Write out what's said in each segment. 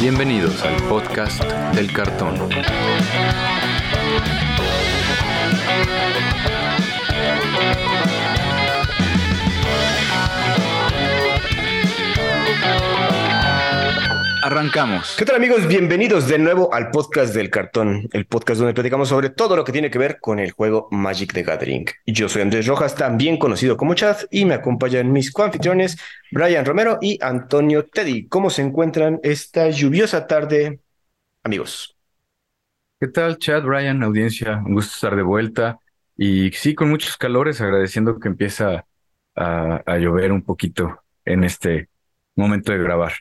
Bienvenidos al podcast del cartón. Arrancamos. ¿Qué tal amigos? Bienvenidos de nuevo al podcast del cartón, el podcast donde platicamos sobre todo lo que tiene que ver con el juego Magic the Gathering. Yo soy Andrés Rojas, también conocido como Chad, y me acompañan mis coanfitriones Brian Romero y Antonio Teddy. ¿Cómo se encuentran esta lluviosa tarde, amigos? ¿Qué tal, Chad, Brian, audiencia? Un gusto estar de vuelta. Y sí, con muchos calores, agradeciendo que empieza a, a llover un poquito en este momento de grabar.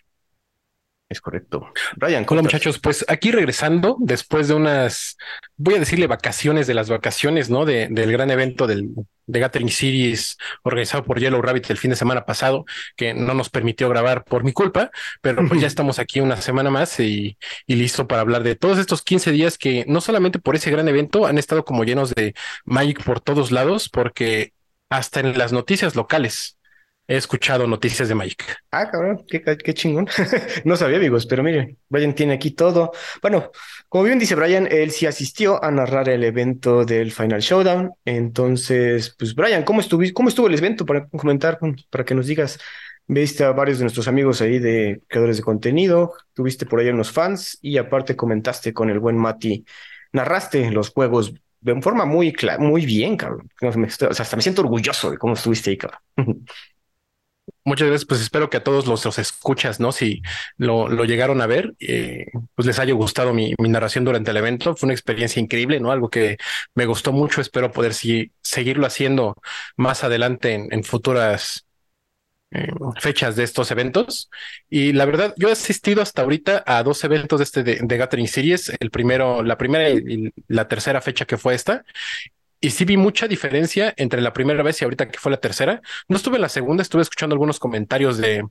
Es correcto. Brian, Hola muchachos, pues aquí regresando después de unas, voy a decirle vacaciones de las vacaciones, ¿no? De, del gran evento del, de Gathering Series organizado por Yellow Rabbit el fin de semana pasado, que no nos permitió grabar por mi culpa, pero pues ya estamos aquí una semana más y, y listo para hablar de todos estos 15 días que no solamente por ese gran evento han estado como llenos de Magic por todos lados, porque hasta en las noticias locales he escuchado noticias de Magic. Ah, cabrón, qué, qué chingón. no sabía, amigos, pero miren, Brian tiene aquí todo. Bueno, como bien dice Brian, él sí asistió a narrar el evento del Final Showdown. Entonces, pues, Brian, ¿cómo, estuvo, cómo estuvo el evento? Para comentar, para que nos digas. Viste a varios de nuestros amigos ahí de creadores de contenido, tuviste por ahí unos fans y aparte comentaste con el buen Mati, narraste los juegos de forma muy, muy bien, cabrón. O sea, hasta me siento orgulloso de cómo estuviste ahí, cabrón. muchas veces pues espero que a todos los, los escuchas, ¿no? Si lo, lo llegaron a ver, eh, pues les haya gustado mi, mi, narración durante el evento. Fue una experiencia increíble, ¿no? Algo que me gustó mucho. Espero poder si, seguirlo haciendo más adelante en, futuras eh, fechas de estos eventos. Y la verdad, yo he asistido hasta ahorita a dos eventos de este de, de Gathering Series. El primero, la primera y la tercera fecha que fue esta. Y sí vi mucha diferencia entre la primera vez y ahorita que fue la tercera. No estuve en la segunda, estuve escuchando algunos comentarios de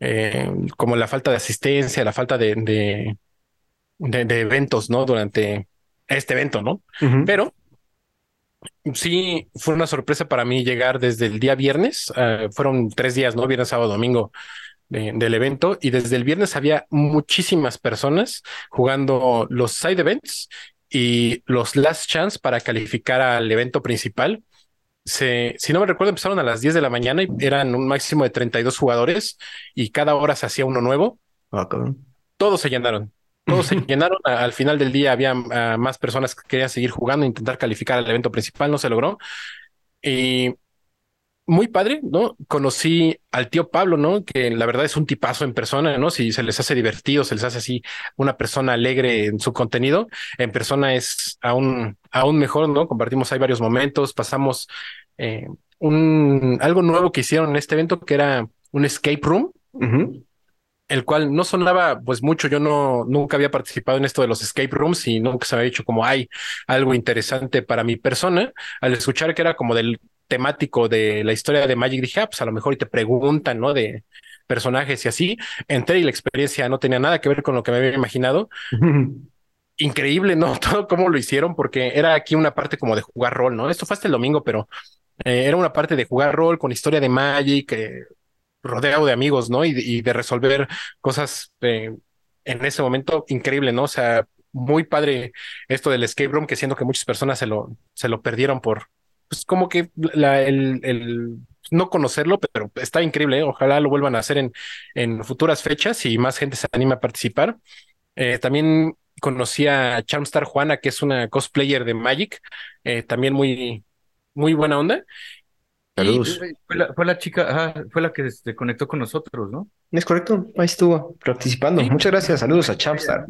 eh, como la falta de asistencia, la falta de, de, de, de eventos, ¿no? Durante este evento, ¿no? Uh -huh. Pero sí fue una sorpresa para mí llegar desde el día viernes. Uh, fueron tres días, ¿no? Viernes, sábado, domingo. De, del evento y desde el viernes había muchísimas personas jugando los side events y los last chance para calificar al evento principal. Se, si no me recuerdo, empezaron a las 10 de la mañana y eran un máximo de 32 jugadores y cada hora se hacía uno nuevo. Ah, Todos se llenaron. Todos se llenaron. Al final del día había uh, más personas que querían seguir jugando, intentar calificar al evento principal, no se logró. Y muy padre, ¿no? Conocí al tío Pablo, ¿no? Que la verdad es un tipazo en persona, ¿no? Si se les hace divertido, se les hace así una persona alegre en su contenido, en persona es aún, aún mejor, ¿no? Compartimos ahí varios momentos, pasamos eh, un, algo nuevo que hicieron en este evento que era un escape room. Uh -huh. El cual no sonaba pues mucho, yo no nunca había participado en esto de los escape rooms y nunca se había dicho como hay algo interesante para mi persona. Al escuchar que era como del temático de la historia de Magic, dije, ah, pues a lo mejor y te preguntan, ¿no? De personajes y así. Entré y la experiencia no tenía nada que ver con lo que me había imaginado. Increíble, ¿no? Todo cómo lo hicieron, porque era aquí una parte como de jugar rol, ¿no? Esto fue hasta el domingo, pero eh, era una parte de jugar rol con historia de Magic, eh, rodeado de amigos, ¿no? Y, y de resolver cosas eh, en ese momento increíble, ¿no? O sea, muy padre esto del escape room, que siento que muchas personas se lo, se lo perdieron por, pues como que la, el, el, no conocerlo, pero está increíble. ¿eh? Ojalá lo vuelvan a hacer en, en futuras fechas y más gente se anime a participar. Eh, también conocí a Charmstar Juana, que es una cosplayer de Magic, eh, también muy, muy buena onda. Saludos. Y fue, la, fue la chica, ajá, fue la que se conectó con nosotros, ¿no? Es correcto, ahí estuvo participando. Sí. Muchas gracias, saludos a Charmstar.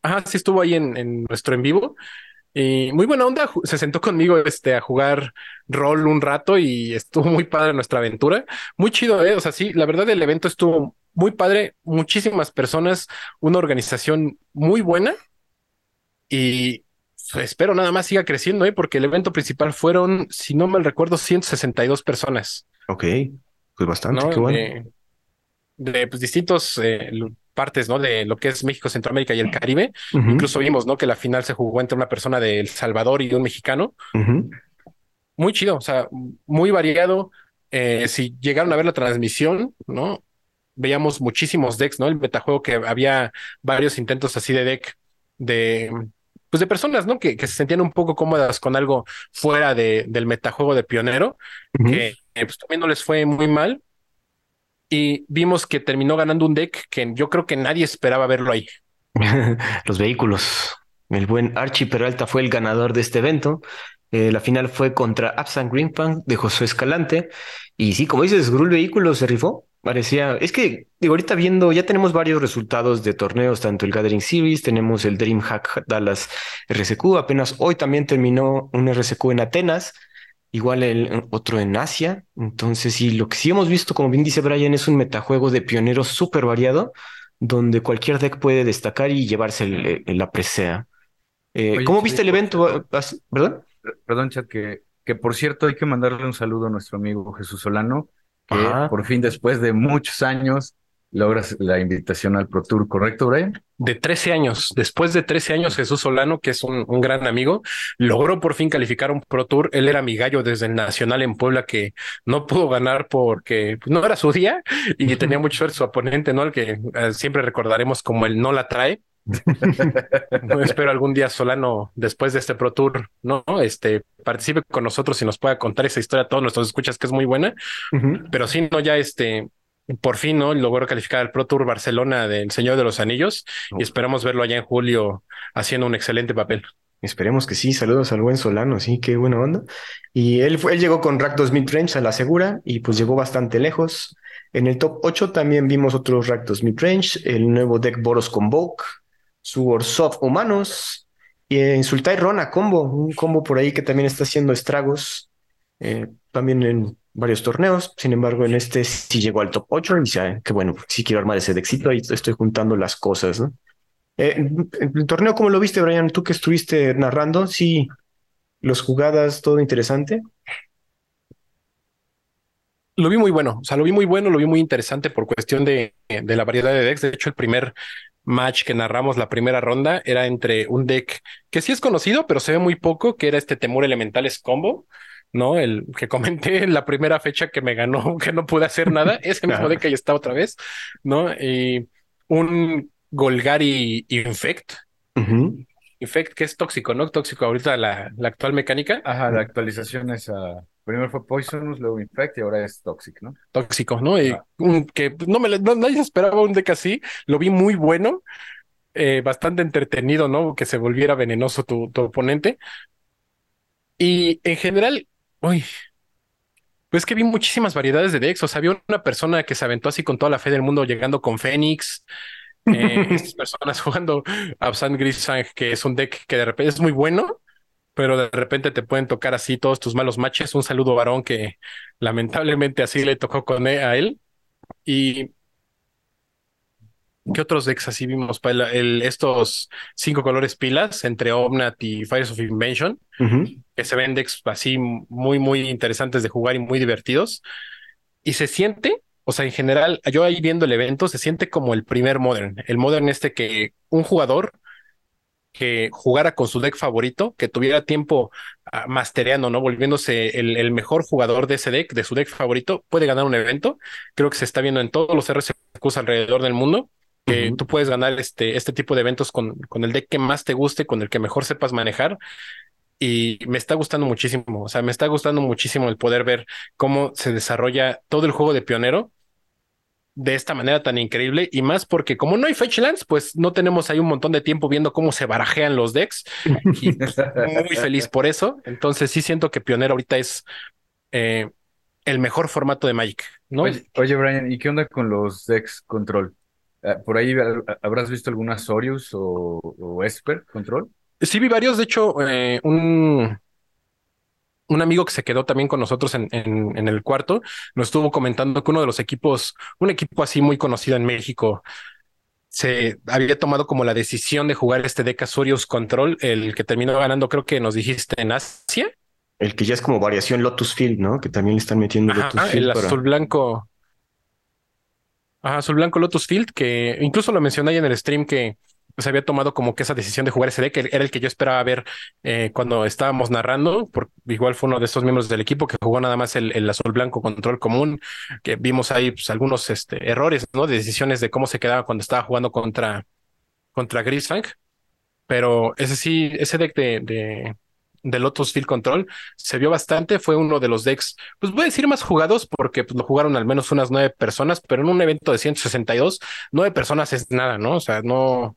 Ajá, sí estuvo ahí en, en nuestro en vivo. Y muy buena onda, se sentó conmigo este, a jugar rol un rato y estuvo muy padre nuestra aventura. Muy chido, ¿eh? O sea, sí, la verdad el evento estuvo muy padre, muchísimas personas, una organización muy buena y espero nada más siga creciendo, ¿eh? Porque el evento principal fueron, si no mal recuerdo, 162 personas. Ok, pues bastante, ¿no? qué bueno. De, de pues, distintos eh, partes, ¿no? De lo que es México, Centroamérica y el Caribe. Uh -huh. Incluso vimos, ¿no? Que la final se jugó entre una persona de El Salvador y un mexicano. Uh -huh. Muy chido, o sea, muy variado. Eh, si llegaron a ver la transmisión, ¿no? veíamos muchísimos decks, ¿no? El metajuego que había varios intentos así de deck de pues de personas, ¿no? Que, que se sentían un poco cómodas con algo fuera de, del metajuego de pionero, que pues, también no les fue muy mal. Y vimos que terminó ganando un deck que yo creo que nadie esperaba verlo ahí. Los vehículos. El buen Archie Peralta fue el ganador de este evento. Eh, la final fue contra Absent Greenpunk de José Escalante. Y sí, como dices, Grul Vehículo se rifó. Parecía, es que digo, ahorita viendo, ya tenemos varios resultados de torneos, tanto el Gathering Series, tenemos el DreamHack Dallas RSQ, apenas hoy también terminó un RSQ en Atenas, igual el otro en Asia. Entonces, sí, lo que sí hemos visto, como bien dice Brian, es un metajuego de pioneros súper variado, donde cualquier deck puede destacar y llevarse la presea. Eh, ¿Cómo viste el evento? ¿Perdón? Perdón, chat, que, que por cierto hay que mandarle un saludo a nuestro amigo Jesús Solano, que por fin después de muchos años logras la invitación al Pro Tour, ¿correcto, Brian? De 13 años, después de 13 años, Jesús Solano, que es un, gran amigo, logró por fin calificar un Pro Tour. Él era mi gallo desde el Nacional en Puebla, que no pudo ganar porque no era su día y tenía mucho suerte su oponente, ¿no? El que eh, siempre recordaremos como el no la trae. espero algún día Solano, después de este Pro Tour, ¿no? Este, participe con nosotros y nos pueda contar esa historia a todos nuestros escuchas, que es muy buena. Pero sí, no, ya este, por fin, ¿no? Logró calificar al Pro Tour Barcelona del Señor de los Anillos y esperamos verlo allá en julio haciendo un excelente papel. Esperemos que sí. Saludos al buen Solano, sí, qué buena onda. Y él, fue, él llegó con Rakdos Midrange a la segura y pues llegó bastante lejos. En el top 8 también vimos otros Rakdos Midrange, el nuevo deck Boros Convoke, su Orsov Humanos y en Sultai Rona combo, un combo por ahí que también está haciendo estragos, eh, también en varios torneos. Sin embargo, en este sí llegó al top 8 y ya, que bueno, sí quiero armar ese éxito y estoy juntando las cosas. Eh, el torneo, ¿cómo lo viste, Brian? Tú que estuviste narrando, sí, los jugadas, todo interesante. Lo vi muy bueno, o sea, lo vi muy bueno, lo vi muy interesante por cuestión de, de la variedad de decks. De hecho, el primer match que narramos la primera ronda era entre un deck que sí es conocido, pero se ve muy poco, que era este Temor Elementales Combo, ¿no? El que comenté en la primera fecha que me ganó, que no pude hacer nada, ese mismo deck ahí está otra vez, ¿no? Y un Golgari Infect. Infect, que es tóxico, ¿no? Tóxico ahorita la, la actual mecánica. Ajá, la actualización es a Primero fue Poisonous, luego Infect y ahora es Toxic, ¿no? Tóxico, ¿no? Y que no me nadie esperaba un deck así. Lo vi muy bueno, eh, bastante entretenido, ¿no? Que se volviera venenoso tu, tu oponente. Y en general, uy, pues que vi muchísimas variedades de decks. O sea, había una persona que se aventó así con toda la fe del mundo, llegando con Fénix. Eh, estas personas jugando Absent Grisang, que es un deck que de repente es muy bueno, pero de repente te pueden tocar así todos tus malos matches. Un saludo varón que lamentablemente así le tocó con e, a él. Y ¿qué otros decks así vimos? El, estos cinco colores pilas entre Omnat y Fires of Invention, que se ven decks así muy, muy interesantes de jugar y muy divertidos. Y se siente, o sea, en general, yo ahí viendo el evento, se siente como el primer Modern. El Modern este que un jugador que jugara con su deck favorito, que tuviera tiempo uh, mastereando, ¿no? Volviéndose el, mejor jugador de ese deck, de su deck favorito, puede ganar un evento. Creo que se está viendo en todos los RSQs alrededor del mundo, que tú puedes ganar este, este tipo de eventos con, con el deck que más te guste, con el que mejor sepas manejar. Y me está gustando muchísimo, o sea, me está gustando muchísimo el poder ver cómo se desarrolla todo el juego de pionero de esta manera tan increíble y más porque como no hay fetchlands, pues no tenemos ahí un montón de tiempo viendo cómo se barajean los decks y muy feliz por eso. Entonces sí siento que Pionero ahorita es eh, el mejor formato de Magic, ¿no? Oye, Brian, ¿y qué onda con los decks control? Ah, ¿Por ahí habrás visto alguna Sorius o, Esper control? Sí, vi varios. De hecho, eh, un, un amigo que se quedó también con nosotros en, en, el cuarto nos estuvo comentando que uno de los equipos, un equipo así muy conocido en México, se había tomado como la decisión de jugar este deck Azurius Control, el que terminó ganando, creo que nos dijiste en Asia. El que ya es como variación Lotus Field, ¿no? Que también le están metiendo Lotus Field. El azul blanco. Ajá, azul blanco Lotus Field, que incluso lo mencioné en el stream que se había tomado como que esa decisión de jugar ese deck era el que yo esperaba ver eh, cuando estábamos narrando, porque igual fue uno de estos miembros del equipo que jugó nada más el, azul blanco control común, que vimos ahí pues, algunos este, errores, ¿no? De decisiones de cómo se quedaba cuando estaba jugando contra, contra. Pero ese sí, ese deck de, de, de Lotus Field Control se vio bastante, fue uno de los decks, pues voy a decir más jugados porque pues, lo jugaron al menos unas nueve personas, pero en un evento de 162, nueve personas es nada, ¿no? O sea, no,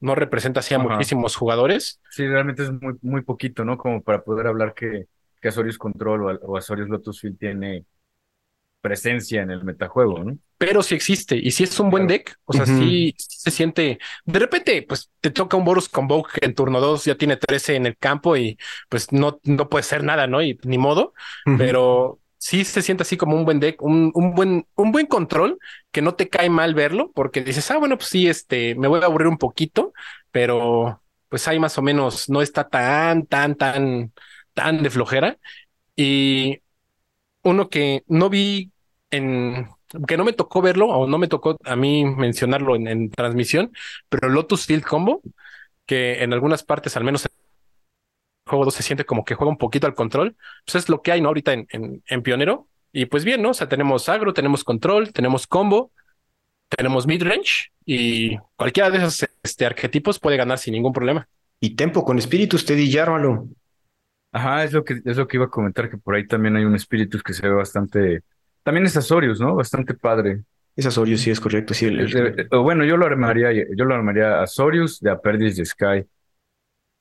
no representa así a muchísimos jugadores. Sí, realmente es muy, muy poquito, ¿no? Como para poder hablar que, que Azorius Control o, o Azorius Lotus Field tiene presencia en el metajuego, ¿no? Pero sí existe, y si es un buen deck, o sea, sí, se siente, de repente, pues te toca un Boros Convoke en turno 2, ya tiene 13 en el campo y pues no, no puede ser nada, ¿no? Y ni modo, pero sí se siente así como un buen deck, un, un, buen, un buen control que no te cae mal verlo, porque dices, ah, bueno, pues sí, este, me voy a aburrir un poquito, pero pues ahí más o menos no está tan, tan, tan, tan de flojera. Y uno que no vi en, que no me tocó verlo o no me tocó a mí mencionarlo en, en transmisión, pero Lotus Field Combo, que en algunas partes, al menos juego 2 se siente como que juega un poquito al control, pues es lo que hay, ¿no? Ahorita en, en, Pionero. Y pues bien, ¿no? O sea, tenemos agro, tenemos control, tenemos combo, tenemos midrange y cualquiera de esos este, arquetipos puede ganar sin ningún problema. Y tempo con espíritus, Teddy, lármalo. Ajá, es lo que es lo que iba a comentar, que por ahí también hay un espíritus que se ve bastante. También es Azorius, ¿no? Bastante padre. Es Azorius, sí, es correcto. Sí, bueno, yo lo armaría, yo lo armaría Azorius de Aperdis de Sky.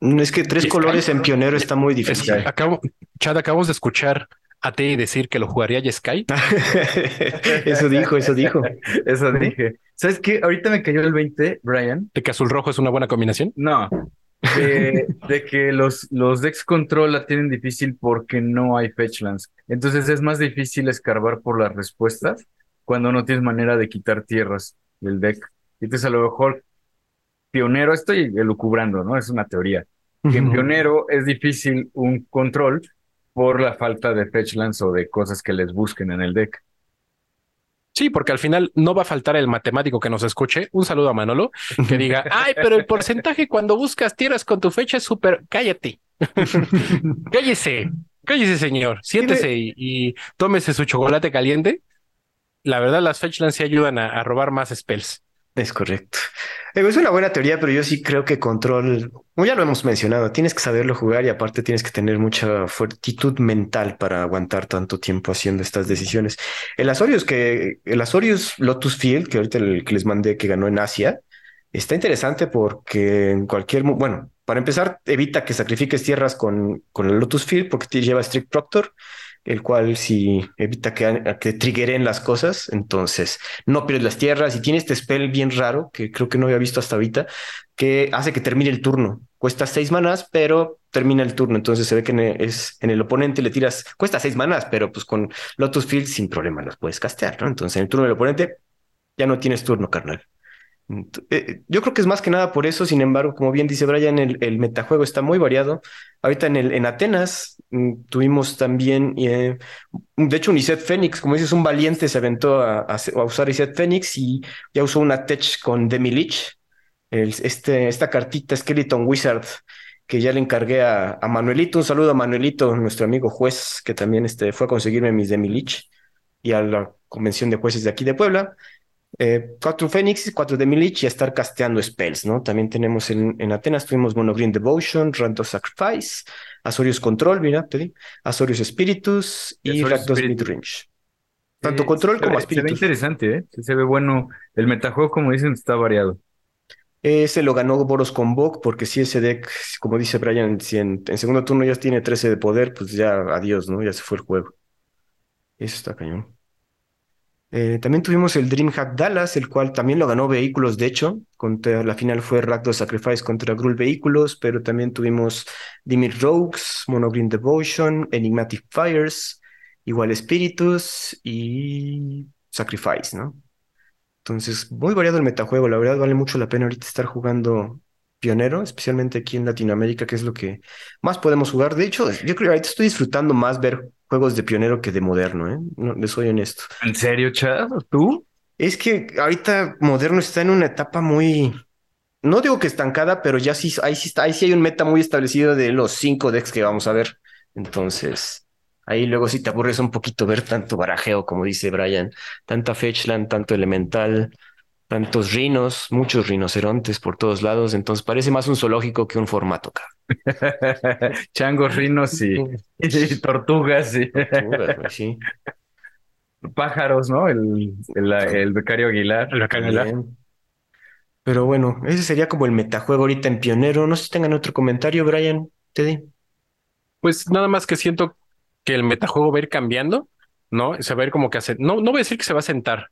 Mm, es que tres colores en Pionero está muy difícil. acabo, Chad, acabamos de escuchar a ti decir que lo jugaría Sky. eso dijo, eso dijo. Eso dije. ¿Sabes qué? Ahorita me cayó el 20, Brian. ¿De que azul rojo es una buena combinación? No. De, de que los, los decks control la tienen difícil porque no hay fetchlands. Entonces es más difícil escarbar por las respuestas cuando no tienes manera de quitar tierras del deck. Entonces a lo mejor pionero, estoy elucubrando, ¿no? Es una teoría. Que en pionero es difícil un control por la falta de fetchlands o de cosas que les busquen en el deck. Sí, porque al final no va a faltar el matemático que nos escuche. Un saludo a Manolo que diga, ay, pero el porcentaje cuando buscas tierras con tu fecha es súper. Cállate. cállese, cállese, señor. Siéntese y, tómese su chocolate caliente. La verdad, las fetchlands sí ayudan a robar más spells. Es correcto. Es una buena teoría, pero yo sí creo que control, ya lo hemos mencionado, tienes que saberlo jugar y aparte tienes que tener mucha fortitud mental para aguantar tanto tiempo haciendo estas decisiones. El Azorius que, el Azorius Lotus Field, que ahorita el que les mandé que ganó en Asia, está interesante porque en cualquier, bueno, para empezar, evita que sacrifiques tierras con, con el Lotus Field porque te lleva Strict Proctor el cual si evita que, que triggeren las cosas, entonces no pierdes las tierras y tiene este spell bien raro que creo que no había visto hasta ahorita, que hace que termine el turno. Cuesta seis manas, pero termina el turno. Entonces se ve que en el, es, en el oponente le tiras, cuesta seis manas, pero pues con Lotus Field sin problema las puedes castear, ¿no? Entonces en el turno del oponente ya no tienes turno, carnal. Eh, yo creo que es más que nada por eso, sin embargo, como bien dice Brian, el, metajuego está muy variado. Ahorita en, el, en Atenas mm, tuvimos también, eh, de hecho, un Iset Fénix, como dices, un valiente se aventó a, usar Iset Fénix y ya usó una Tech con Demilich, este, esta cartita Skeleton Wizard que ya le encargué a, a, Manuelito. Un saludo a Manuelito, nuestro amigo juez, que también este, fue a conseguirme mis Demilich y a la convención de jueces de aquí de Puebla. Eh, cuatro Fénix, cuatro de Milich y estar casteando spells, ¿no? También tenemos en, en Atenas, tuvimos Monogreen Devotion, Random Sacrifice, Azorius Control, mira, te di, Azorius Spiritus y Rakdos Midrange. Tanto Control como Spiritus. Se ve interesante, ¿eh? Se ve bueno. El metajuego, como dicen, está variado. Ese lo ganó Boros Convoke, porque si ese deck, como dice Brian, si en, en, segundo turno ya tiene 13 de poder, pues ya adiós, ¿no? Ya se fue el juego. Eso está cañón. Eh, también tuvimos el DreamHack Dallas, el cual también lo ganó Vehículos, de hecho. Contra, la final fue Rakdos Sacrifice contra Gruul Vehículos, pero también tuvimos Dimir Rogues, Monogreen Devotion, Enigmatic Fires, igual Spiritus y Sacrifice, ¿no? Entonces, muy variado el metajuego. La verdad, vale mucho la pena ahorita estar jugando pionero, especialmente aquí en Latinoamérica, que es lo que más podemos jugar. De hecho, yo creo que ahorita estoy disfrutando más ver juegos de pionero que de moderno, ¿eh? No, les soy honesto. ¿En serio, Chad? ¿Tú? Es que ahorita moderno está en una etapa muy, no digo que estancada, pero ya sí, ahí sí está, ahí sí hay un meta muy establecido de los cinco decks que vamos a ver. Entonces, ahí luego sí te aburres un poquito ver tanto barajeo, como dice Brian, tanta fetchland, tanto elemental, tantos rinos, muchos rinocerontes por todos lados. Entonces parece más un zoológico que un formato. Changos, rinos y, tortugas. Y... Tortugas, sí. Pájaros, ¿no? El, el, el becario Aguilar. El becario Aguilar. Pero bueno, ese sería como el metajuego ahorita en Pionero. No sé si tengan otro comentario, Brian, Teddy. Pues nada más que siento que el metajuego va a ir cambiando, ¿no? Se va a ir como que hace. No, no voy a decir que se va a sentar,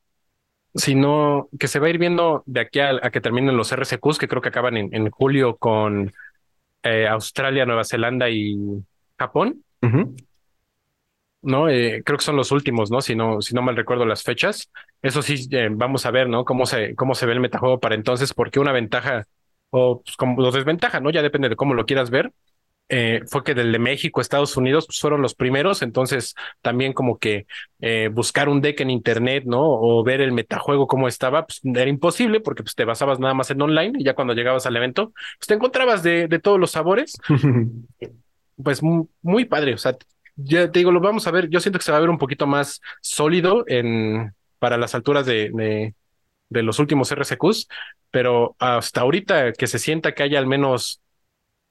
sino que se va a ir viendo de aquí a, que terminen los RCQs, que creo que acaban en, julio con eh, Australia, Nueva Zelanda y Japón. ¿no? Eh, creo que son los últimos, ¿no? Si no, si no mal recuerdo las fechas. Eso sí, eh, vamos a ver, ¿no? Cómo se, cómo se ve el metajuego para entonces, porque una ventaja o pues, como desventaja, ¿no? Ya depende de cómo lo quieras ver. Eh, fue que del de México, Estados Unidos, pues fueron los primeros, entonces también como que buscar un deck en internet, ¿no? O ver el metajuego cómo estaba, pues era imposible porque pues te basabas nada más en online y ya cuando llegabas al evento, pues te encontrabas de, de todos los sabores. pues muy, muy padre, o sea, ya te digo, lo vamos a ver. Yo siento que se va a ver un poquito más sólido en, para las alturas de, de, los últimos RCQs, pero hasta ahorita que se sienta que haya al menos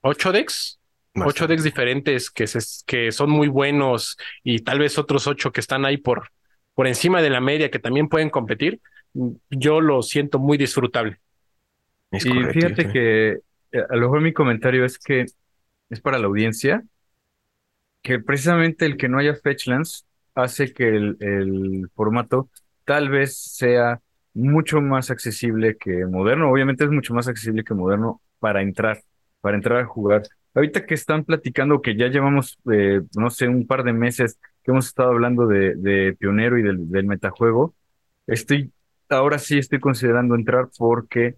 ocho decks, ocho decks diferentes que, se, que son muy buenos y tal vez otros ocho que están ahí por, por encima de la media que también pueden competir, yo lo siento muy disfrutable. y fíjate que eh, a lo mejor mi comentario es que es para la audiencia que precisamente el que no haya fetchlands hace que el, formato tal vez sea mucho más accesible que moderno. Obviamente es mucho más accesible que moderno para entrar, para entrar a jugar. Ahorita que están platicando que ya llevamos, eh, no sé, un par de meses que hemos estado hablando de, pionero y del, del, metajuego, estoy, ahora sí estoy considerando entrar porque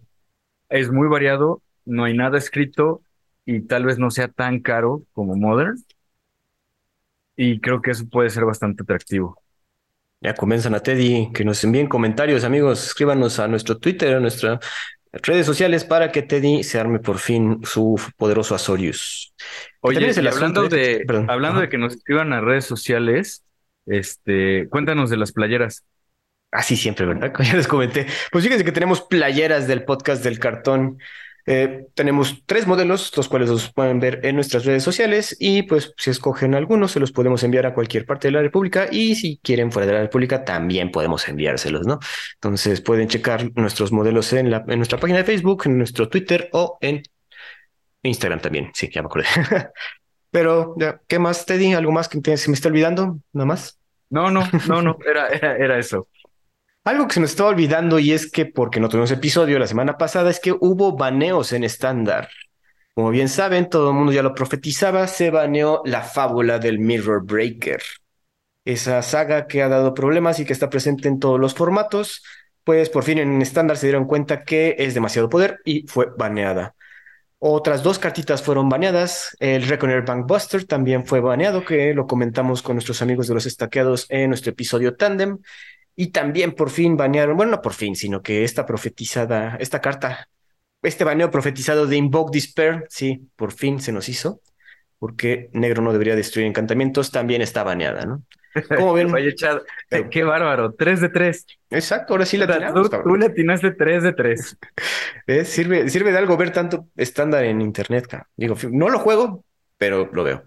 es muy variado, no hay nada escrito y tal vez no sea tan caro como Modern, y creo que eso puede ser bastante atractivo. Ya comienzan a Teddy, que nos envíen comentarios, amigos. Escríbanos a nuestro Twitter, a nuestras redes sociales para que Teddy se arme por fin su poderoso Azorius. Oye, hablando, de, hablando de que nos escriban a redes sociales, este, cuéntanos de las playeras. Así siempre, ¿verdad? Ya les comenté. Pues fíjense que tenemos playeras del podcast del cartón. Eh, tenemos tres modelos, los cuales los pueden ver en nuestras redes sociales y pues si escogen algunos se los podemos enviar a cualquier parte de la República y si quieren fuera de la República también podemos enviárselos, ¿no? Entonces pueden checar nuestros modelos en, la, en nuestra página de Facebook, en nuestro Twitter o en Instagram también, sí, ya me acordé. Pero, ¿qué más, Teddy? ¿Algo más que se me está olvidando? ¿Nada más? No, no, no, no, era, era eso. Algo que se nos estaba olvidando y es que, porque no tuvimos episodio la semana pasada, es que hubo baneos en estándar. Como bien saben, todo el mundo ya lo profetizaba, se baneó la fábula del Mirror Breaker. Esa saga que ha dado problemas y que está presente en todos los formatos, pues por fin en estándar se dieron cuenta que es demasiado poder y fue baneada. Otras dos cartitas fueron baneadas. El Reckoner Bankbuster también fue baneado, que lo comentamos con nuestros amigos de los estaqueados en nuestro episodio Tandem. Y también por fin banearon, bueno, no por fin, sino que esta profetizada, esta carta, este baneo profetizado de Invoke Despair, sí, por fin se nos hizo, porque negro no debería destruir encantamientos, también está baneada, ¿no? ¿Cómo ven? Oye, Chad, qué bárbaro, 3 de 3. Exacto, ahora sí la tenemos. Tú, le atinaste 3 de 3. Sirve, sirve de algo ver tanto estándar en internet, Digo, no lo juego, pero lo veo.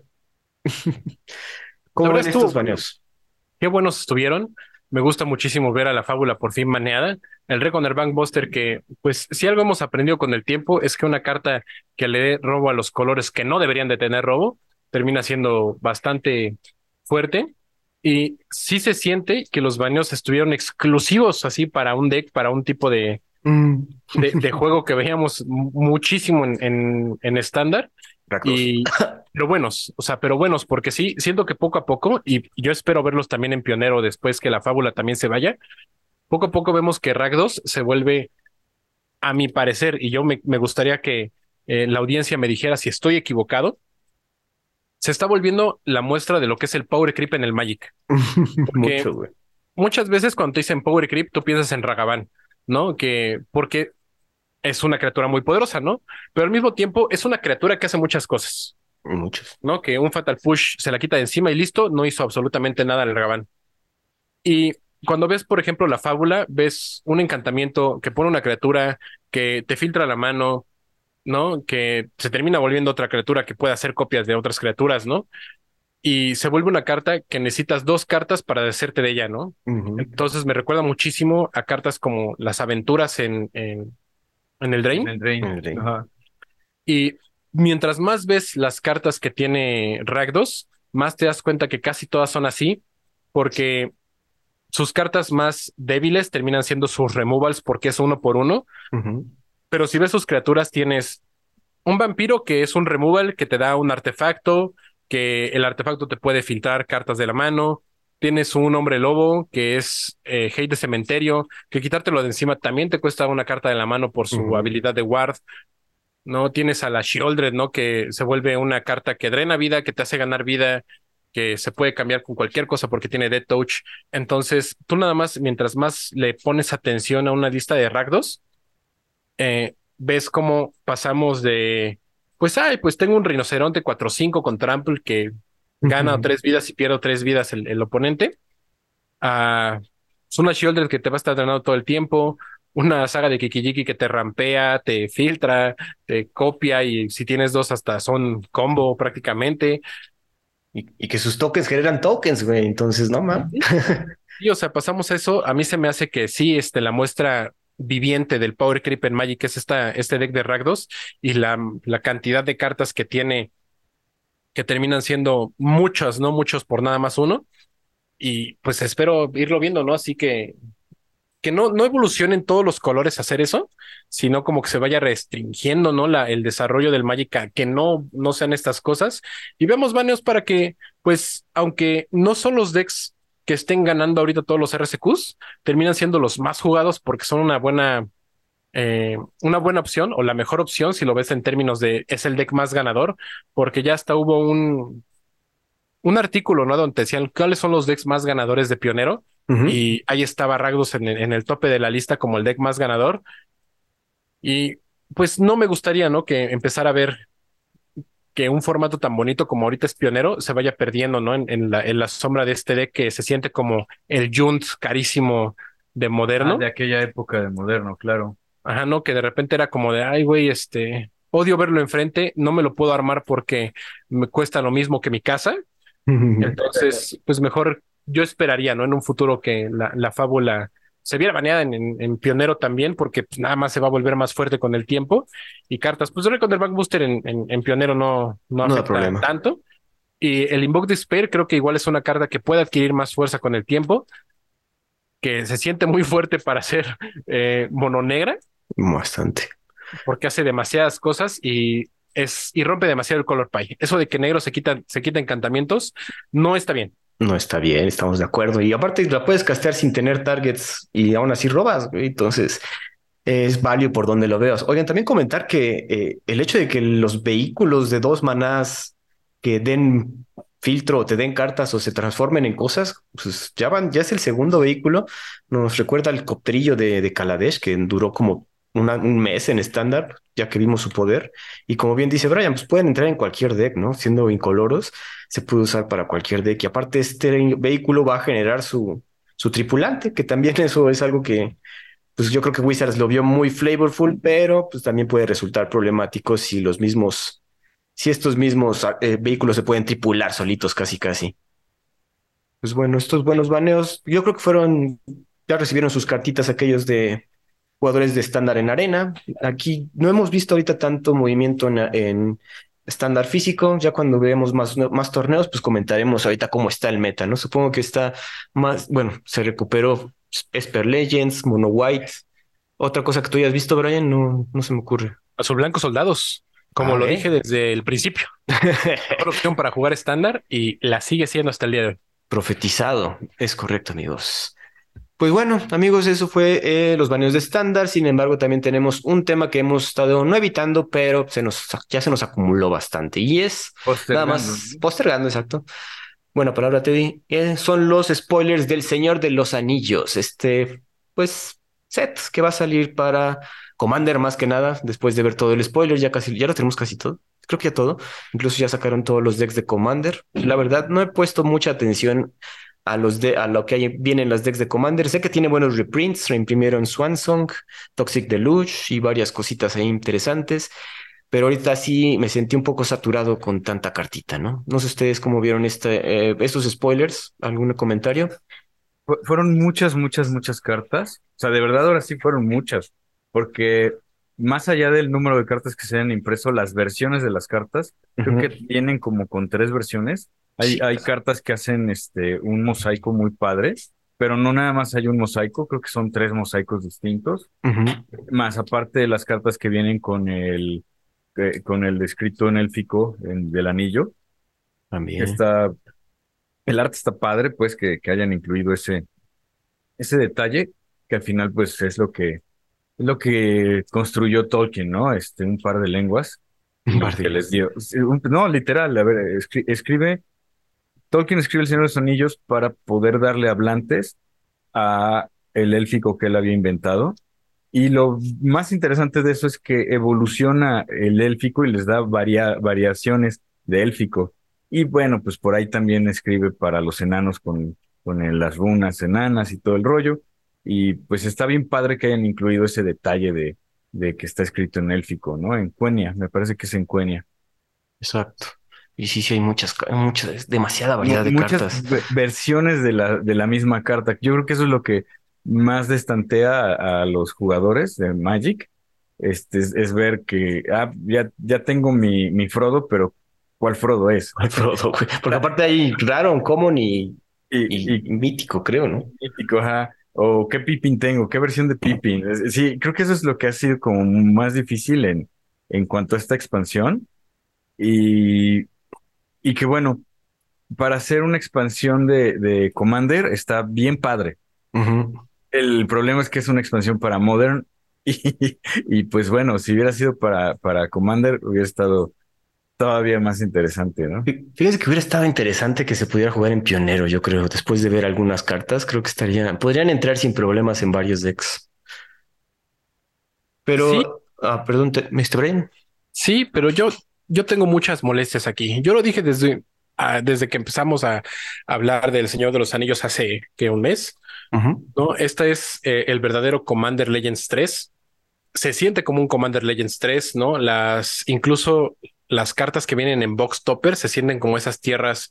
¿Cómo ven estos baneos? Qué buenos estuvieron. Me gusta muchísimo ver a la fábula por fin maneada. El Reconer Buster que, pues, si algo hemos aprendido con el tiempo es que una carta que le dé robo a los colores que no deberían de tener robo termina siendo bastante fuerte. Y sí se siente que los baños estuvieron exclusivos así para un deck, para un tipo de, mm. de, juego que veíamos muchísimo en estándar. Y, pero buenos, o sea, pero buenos, porque sí, siento que poco a poco, y yo espero verlos también en Pionero después que la fábula también se vaya, poco a poco vemos que Ragdos se vuelve, a mi parecer, y yo me, gustaría que eh, la audiencia me dijera si estoy equivocado, se está volviendo la muestra de lo que es el Power Creep en el Magic. Muchas veces cuando te dicen Power Creep, tú piensas en Ragavan, ¿no? Que porque es una criatura muy poderosa, ¿no? Pero al mismo tiempo es una criatura que hace muchas cosas, Muchos. ¿no? Que un Fatal Push se la quita de encima y listo, no hizo absolutamente nada al Gabán. Y cuando ves, por ejemplo, la fábula, ves un encantamiento que pone una criatura que te filtra la mano, ¿no? Que se termina volviendo otra criatura que puede hacer copias de otras criaturas, ¿no? Y se vuelve una carta que necesitas dos cartas para deshacerte de ella, ¿no? Entonces me recuerda muchísimo a cartas como las aventuras en, en, en el Drain. En el Drain. En el Drain. Ajá. Y mientras más ves las cartas que tiene Ragdos, más te das cuenta que casi todas son así, porque sus cartas más débiles terminan siendo sus removals porque es uno por uno. Pero si ves sus criaturas, tienes un vampiro que es un removal que te da un artefacto, que el artefacto te puede filtrar cartas de la mano. Tienes un hombre lobo que es eh, hate de cementerio, que quitártelo de encima también te cuesta una carta de la mano por su habilidad de ward. No tienes a la Shieldred, ¿no? Que se vuelve una carta que drena vida, que te hace ganar vida, que se puede cambiar con cualquier cosa porque tiene Dead Touch. Entonces, tú nada más, mientras más le pones atención a una lista de Ragdos, eh, ves cómo pasamos de, pues, ay, pues tengo un rinoceronte 4-5 con trample que gana tres vidas y pierdo tres vidas el, el oponente, a es una Shieldred que te va a estar drenando todo el tiempo, una saga de Kikijiki que te rampea, te filtra, te copia y si tienes dos hasta son combo prácticamente. Y, y que sus tokens generan tokens, güey. Entonces, no, man. Y o sea, pasamos a eso, a mí se me hace que sí, este, la muestra viviente del Power Creep en Magic es esta, este deck de Ragdos y la, la cantidad de cartas que tiene que terminan siendo muchas, no muchos por nada más uno. Y pues espero irlo viendo, ¿no? Así que que no, no evolucionen todos los colores a hacer eso, sino como que se vaya restringiendo, ¿no? La, el desarrollo del Magic a que no, no sean estas cosas. Y veamos baneos para que, pues, aunque no son los decks que estén ganando ahorita todos los RSQs, terminan siendo los más jugados porque son una buena, eh, una buena opción o la mejor opción si lo ves en términos de es el deck más ganador, porque ya hasta hubo un, un artículo, ¿no? Donde decían cuáles son los decks más ganadores de Pionero y ahí estaba Ragdos en, el- en el tope de la lista como el deck más ganador. Y pues no me gustaría, ¿no? Que empezar a ver que un formato tan bonito como ahorita es pionero se vaya perdiendo, ¿no? En, en la, en la sombra de este deck que se siente como el Junt carísimo de moderno. Ah, de aquella época de moderno, claro. Ajá, ¿no? Que de repente era como de, ay, güey, este, odio verlo enfrente, no me lo puedo armar porque me cuesta lo mismo que mi casa. Entonces, pues mejor yo esperaría, ¿no? En un futuro que la, la fábula se viera baneada en, en- en Pionero también, porque pues, nada más se va a volver más fuerte con el tiempo. Y cartas, pues el Back Booster en, en, en Pionero no, no No afecta tanto. Y el Invoke Despair creo que igual es una carta que puede adquirir más fuerza con el tiempo, que se siente muy fuerte para ser eh, mono negra, Bastante. porque hace demasiadas cosas y es y rompe demasiado el color pie. Eso de que negro se quita, se quita encantamientos no está bien. No está bien, estamos de acuerdo. Y aparte la puedes castear sin tener targets y aún así robas, güey. Entonces es value por donde lo veas. Oigan, también comentar que eh, el hecho de que los vehículos de dos manás que den filtro o te den cartas o se transformen en cosas, pues ya van, ya es el segundo vehículo. Nos recuerda al copterillo de, de Kaladesh que duró como un mes en estándar, ya que vimos su poder. Y como bien dice Brian, pues pueden entrar en cualquier deck, ¿no? Siendo incoloros se puede usar para cualquier deck. Y aparte, este vehículo va a generar su, su tripulante, que también eso es algo que, pues yo creo que Wizards lo vio muy flavorful, pero pues también puede resultar problemático si los mismos, si estos mismos eh, vehículos se pueden tripular solitos casi casi. Pues bueno, estos buenos baneos, yo creo que fueron, ya recibieron sus cartitas aquellos de jugadores de estándar en arena. Aquí no hemos visto ahorita tanto movimiento en, en estándar físico. Ya cuando veamos más, más torneos, pues comentaremos ahorita cómo está el meta, ¿no? Supongo que está más, bueno, se recuperó Esper Legends, Mono White. Otra cosa que tú hayas visto, Brian, no, no se me ocurre. Azul Blanco Soldados, como lo dije desde el principio. Opción para jugar estándar y la sigue siendo hasta el día de hoy. Profetizado, es correcto, amigos. Pues bueno, amigos, eso fue eh, los baneos de estándar. Sin embargo, también tenemos un tema que hemos estado no evitando, pero se nos, ya se nos acumuló bastante. Y es nada más postergando, exacto. Buena palabra, Teddy. Eh, son los spoilers del Señor de los Anillos. Este, pues, set que va a salir para Commander más que nada, después de ver todo el spoiler, ya casi, ya lo tenemos casi todo. Creo que ya todo. Incluso ya sacaron todos los decks de Commander. La verdad, no he puesto mucha atención a los de a lo que vienen las decks de Commander. Sé que tiene buenos reprints, reimprimieron Swansong, Toxic Deluge y varias cositas ahí interesantes. Pero ahorita sí me sentí un poco saturado con tanta cartita, ¿no? No sé ustedes cómo vieron este, eh, estos spoilers. ¿Algún comentario? fueron muchas, muchas, muchas cartas. O sea, de verdad ahora sí fueron muchas, porque más allá del número de cartas que se hayan impreso, las versiones de las cartas, creo que vienen como con tres versiones. Hay, hay cartas que hacen este, un mosaico muy padre, pero no nada más hay un mosaico, creo que son tres mosaicos distintos. Más aparte de las cartas que vienen con el, eh, con el escrito en élfico en, del anillo. También. Está el arte está padre, pues, que, que hayan incluido ese, ese detalle, que al final, pues, es lo que, es lo que construyó Tolkien, ¿no? Este, un par de lenguas. Un par de que les dio. No, literal, a ver, escribe. Tolkien escribe El Señor de los Anillos para poder darle hablantes a el élfico que él había inventado. Y lo más interesante de eso es que evoluciona el élfico y les da varia, variaciones de élfico. Y bueno, pues por ahí también escribe para los enanos con, con las runas enanas y todo el rollo. Y pues está bien padre que hayan incluido ese detalle de, de que está escrito en élfico, ¿no? En Cuenia, me parece que es en Cuenia. Exacto. Y sí, sí, hay muchas, muchas, demasiada variedad de muchas cartas. versiones de la, de la misma carta. Yo creo que eso es lo que más destantea a, los jugadores de Magic. Este, es, ver que ah, ya, ya tengo mi, mi Frodo, pero ¿Cuál Frodo es? ¿Cuál Frodo? Porque aparte hay raro, y, y, y, mítico, creo, ¿no? Mítico, ajá. O qué Pippin tengo, qué versión de Pippin. Sí, creo que eso es lo que ha sido como más difícil en, en cuanto a esta expansión. Y, y que bueno, para hacer una expansión de, de Commander está bien padre. El problema es que es una expansión para Modern. Y, y, pues bueno, si hubiera sido para, para Commander, hubiera estado todavía más interesante, ¿no? Fíjense que hubiera estado interesante que se pudiera jugar en pionero, yo creo, después de ver algunas cartas, creo que estarían, podrían entrar sin problemas en varios decks. Pero, ah, perdón, ¿me estoy Sí, pero yo, yo tengo muchas molestias aquí. Yo lo dije desde, ah, desde que empezamos a hablar del Señor de los Anillos hace que un mes. ¿no? Este es eh, el verdadero Commander Legends 3. Se siente como un Commander Legends 3, ¿no? Las, incluso las cartas que vienen en Box Topper se sienten como esas tierras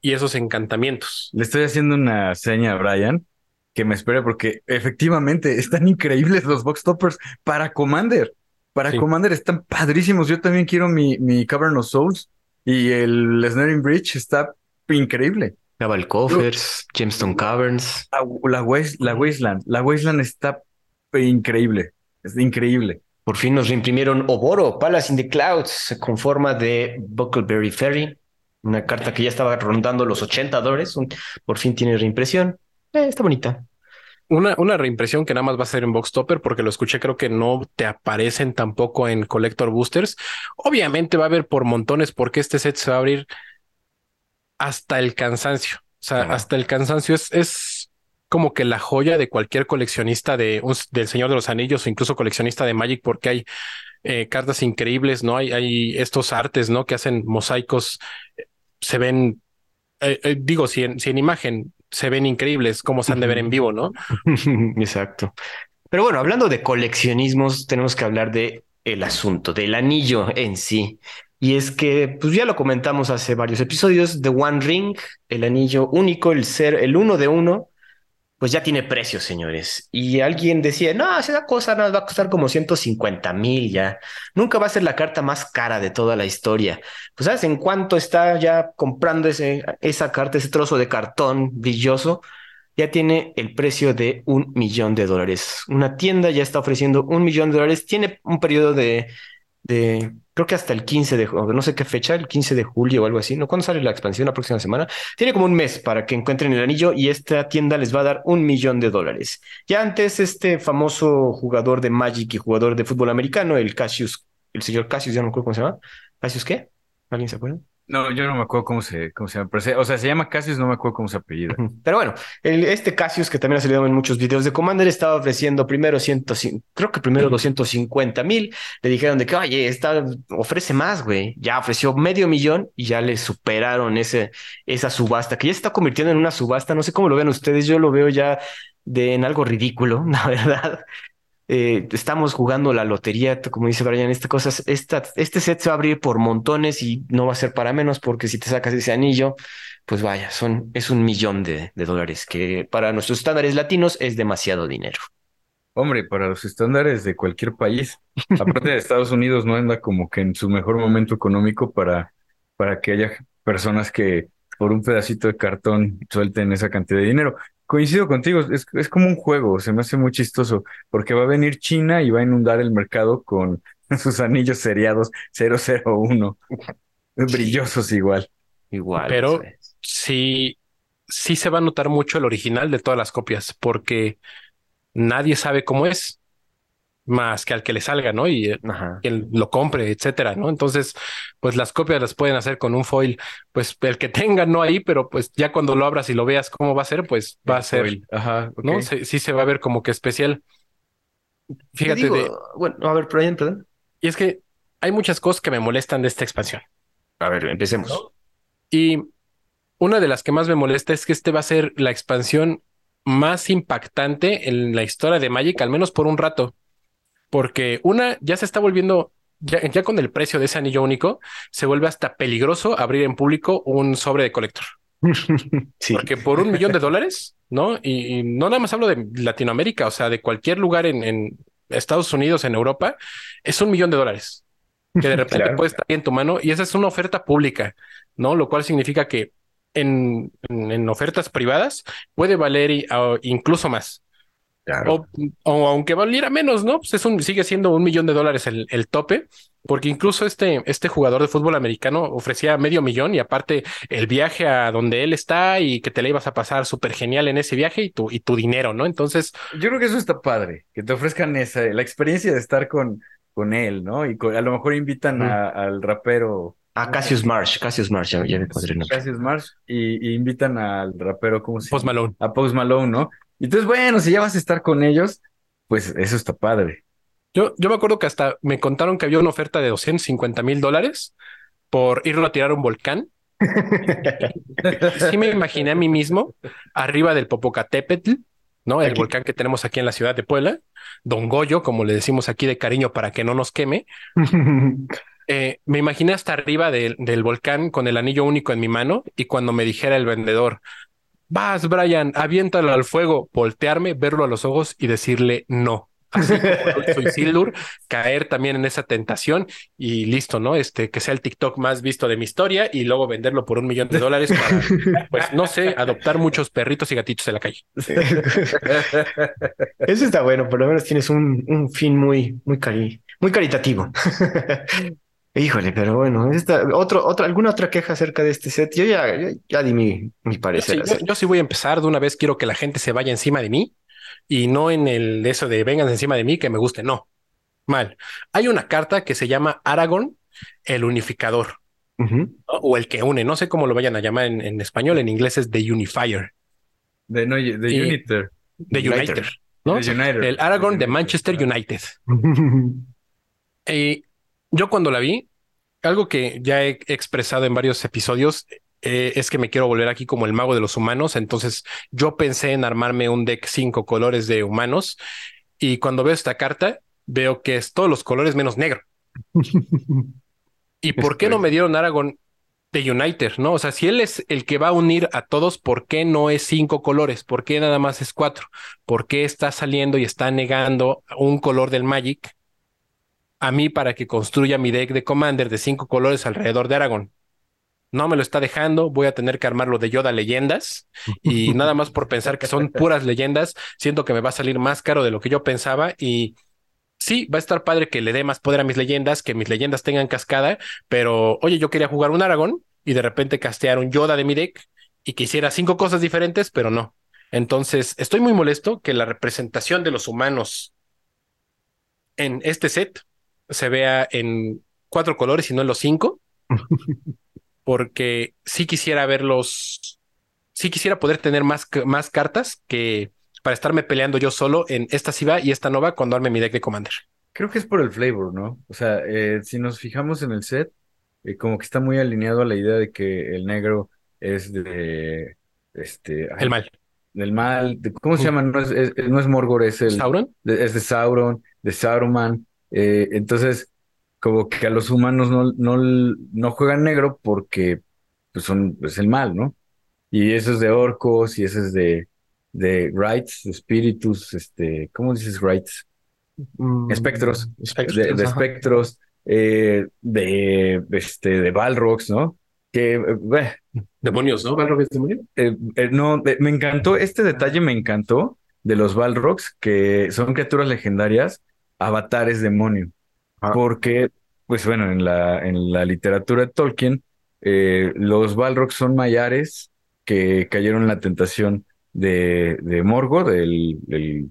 y esos encantamientos. Le estoy haciendo una seña a Brian que me espere porque efectivamente están increíbles los Box Toppers para Commander. Para Commander están padrísimos. Yo también quiero mi, mi Cavern of Souls y el Snaring Bridge está increíble. Cabal Coffers, Gemstone Caverns. La, la Wasteland. La Wasteland está increíble. Es increíble. Por fin nos reimprimieron Oboro, Palace in the Clouds, con forma de Buckleberry Ferry, una carta que ya estaba rondando los 80 dólares. Por fin tiene reimpresión. Eh, está bonita. Una, una reimpresión que nada más va a ser en Box Topper porque lo escuché, creo que no te aparecen tampoco en Collector Boosters. Obviamente va a haber por montones porque este set se va a abrir hasta el cansancio. O sea, hasta el cansancio es, es como que la joya de cualquier coleccionista de del Señor de los Anillos o incluso coleccionista de Magic porque hay eh, cartas increíbles, ¿no? Hay, hay estos artes, ¿no? Que hacen mosaicos, eh, se ven, eh, digo, si en, si en imagen se ven increíbles, como se han de ver en vivo, ¿no? Exacto. Pero bueno, hablando de coleccionismos, tenemos que hablar de el asunto, del anillo en sí. Y es que, pues ya lo comentamos hace varios episodios, The One Ring, el anillo único, el ser, el uno de uno, pues ya tiene precio, señores. Y alguien decía, no, esa cosa nos va a costar como 150 mil ya. Nunca va a ser la carta más cara de toda la historia. Pues sabes en cuánto está ya comprando esa carta, ese trozo de cartón brilloso. Ya tiene el precio de un millón de dólares. Una tienda ya está ofreciendo un millón de dólares. Tiene un periodo de, de creo que hasta el 15 de, no sé qué fecha, el 15 de julio o algo así, ¿no? ¿Cuándo sale la expansión la próxima semana? Tiene como un mes para que encuentren el anillo y esta tienda les va a dar un millón de dólares. Ya antes este famoso jugador de Magic y jugador de fútbol americano, el Cassius, el señor Cassius, ya no me acuerdo cómo se llama. ¿Cassius qué? ¿Alguien se acuerda? No, yo no me acuerdo cómo se, cómo se llama. o sea, se llama Cassius, no me acuerdo cómo se apellida. Pero bueno, el, este Cassius, que también ha salido en muchos videos de Commander, estaba ofreciendo primero 100, creo que primero 250 mil. Le dijeron de que, oye, está, ofrece más, güey. Ya ofreció medio millón y ya le superaron ese, esa subasta, que ya se está convirtiendo en una subasta. No sé cómo lo ven ustedes, yo lo veo ya de, en algo ridículo, la verdad. Eh, estamos jugando la lotería, como dice Brian, esta cosa, esta, este set se va a abrir por montones y no va a ser para menos porque si te sacas ese anillo, pues vaya, son, es un millón de, de dólares, que para nuestros estándares latinos es demasiado dinero. Hombre, para los estándares de cualquier país, aparte de Estados Unidos, no anda como que en su mejor momento económico para, para que haya personas que por un pedacito de cartón suelten esa cantidad de dinero. Coincido contigo, es, es como un juego, se me hace muy chistoso, porque va a venir China y va a inundar el mercado con sus anillos seriados 001, brillosos igual. Igual. Pero sí, sí se va a notar mucho el original de todas las copias, porque nadie sabe cómo es más que al que le salga, ¿no? Y eh, quien lo compre, etcétera, ¿no? Entonces, pues las copias las pueden hacer con un foil, pues el que tenga no ahí, pero pues ya cuando lo abras y lo veas cómo va a ser, pues va a ser, Ajá, ¿no? Sí, se va a ver como que especial. Fíjate, bueno, a ver, perdón. Y es que hay muchas cosas que me molestan de esta expansión. A ver, empecemos. Y una de las que más me molesta es que este va a ser la expansión más impactante en la historia de Magic, al menos por un rato porque una ya se está volviendo, ya, con el precio de ese anillo único, se vuelve hasta peligroso abrir en público un sobre de colector. sí. Porque por un millón de dólares, ¿no? Y, no nada más hablo de Latinoamérica, o sea, de cualquier lugar en, Estados Unidos, en Europa, es un millón de dólares que de repente puede estar en tu mano y esa es una oferta pública, ¿no? Lo cual significa que en, en, ofertas privadas puede valer incluso más. O, aunque valiera menos, ¿no? Pues es un, sigue siendo un millón de dólares el, el, tope, porque incluso este, este jugador de fútbol americano ofrecía medio millón y aparte el viaje a donde él está y que te le ibas a pasar súper genial en ese viaje y tu, y tu dinero, ¿no? Entonces. Yo creo que eso está padre, que te ofrezcan esa, la experiencia de estar con, con él, ¿no? Y a lo mejor invitan al rapero. A Cassius Marsh, Cassius Marsh, ya, me Cassius Marsh y, invitan al rapero, ¿cómo se llama? Post Malone. A Post Malone, ¿no? Entonces, bueno, si ya vas a estar con ellos, pues eso está padre. Yo, yo me acuerdo que hasta me contaron que había una oferta de 250 mil dólares por irlo a tirar a un volcán. sí me imaginé a mí mismo arriba del Popocatépetl, ¿no? El volcán que tenemos aquí en la ciudad de Puebla, Don Goyo, como le decimos aquí de cariño para que no nos queme. Eh, me imaginé hasta arriba del volcán con el anillo único en mi mano y cuando me dijera el vendedor, vas, Brian, aviéntalo al fuego, voltearme, verlo a los ojos y decirle no. Así como soy Sildur, caer también en esa tentación y listo, ¿no? Este, que sea el TikTok más visto de mi historia y luego venderlo por un millón de dólares para, pues, no sé, adoptar muchos perritos y gatitos de la calle. Eso está bueno, por lo menos tienes un, un fin muy, muy, cari muy caritativo. Híjole, pero bueno, esta, otro, otra, ¿alguna otra queja acerca de este set? Yo ya, ya, di mi, mi parecer. Yo sí, voy a empezar de una vez, quiero que la gente se vaya encima de mí y no en el eso de vengan encima de mí que me guste, no. Mal. Hay una carta que se llama Aragorn, el unificador, o el que une, no sé cómo lo vayan a llamar en, español, en inglés es The Unifier. De, no, de Uniter. De Uniter, ¿no? El Aragorn de Manchester United. y yo cuando la vi, algo que ya he expresado en varios episodios eh, es que me quiero volver aquí como el mago de los humanos. Entonces yo pensé en armarme un deck cinco colores de humanos y cuando veo esta carta veo que es todos los colores menos negro. ¿Y por qué no me dieron Aragorn de United? No, o sea, si él es el que va a unir a todos, ¿por qué no es cinco colores? ¿Por qué nada más es cuatro? ¿Por qué está saliendo y está negando un color del Magic? A mí para que construya mi deck de Commander de cinco colores alrededor de Aragón. No me lo está dejando, voy a tener que armarlo de Yoda leyendas y nada más por pensar que son puras leyendas, siento que me va a salir más caro de lo que yo pensaba y sí, va a estar padre que le dé más poder a mis leyendas, que mis leyendas tengan cascada, pero oye, yo quería jugar un Aragón y de repente castear un Yoda de mi deck y quisiera cinco cosas diferentes, pero no. Entonces, estoy muy molesto que la representación de los humanos en este set se vea en cuatro colores y no en los cinco. porque sí quisiera verlos, sí quisiera poder tener más, más cartas que para estarme peleando yo solo en esta sí va y esta no va cuando arme mi deck de Commander. Creo que es por el flavor, ¿no? O sea, eh, si nos fijamos en el set, eh, como que está muy alineado a la idea de que el negro es de este el mal. Del mal. ¿Cómo se llama? No es, no es Morgor, es el. ¿Sauron? es de Sauron, de Sauron. Eh, entonces, como que a los humanos no, no, no juegan negro porque pues son, es el mal, ¿no? Y eso es de orcos, y eso es de, de rights, de espíritus, este, ¿cómo dices rights? Mm, espectros, de, espectros, eh, de, este, de Balrogs, ¿no? Que, eh, demonios, ¿no? Balrog es demonio. Eh, no, me encantó, este detalle me encantó de los Balrogs, que son criaturas legendarias, avatares demonio. Ah. Porque, pues bueno, en la, en la literatura de Tolkien, los Balrogs son mayares que cayeron en la tentación de, de Morgoth, el,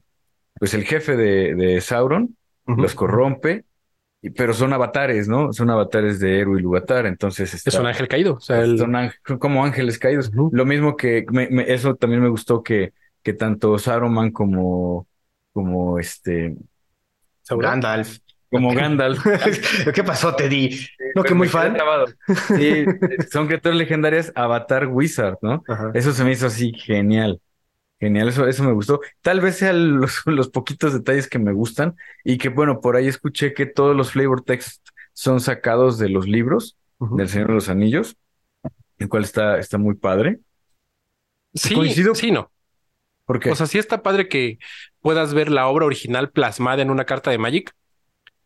pues el jefe de, de Sauron, los corrompe, pero son avatares, ¿no? Son avatares de Eru y Lugatar, entonces... es un ángel caído, o sea, son como ángeles caídos. Lo mismo que, eso también me gustó que, que tanto Sauron como, como este... Gandalf. Como Gandalf. ¿Qué pasó, Teddy? No, que muy fan. Sí, son criaturas legendarias Avatar Wizard, ¿no? Eso se me hizo así genial. Genial, eso, eso me gustó. Tal vez sean los, los, poquitos detalles que me gustan y que, bueno, por ahí escuché que todos los flavor text son sacados de los libros del Señor de los Anillos, el cual está, está muy padre. Sí, ¿Coincido? sí, no. Porque, o sea, sí está padre que puedas ver la obra original plasmada en una carta de Magic,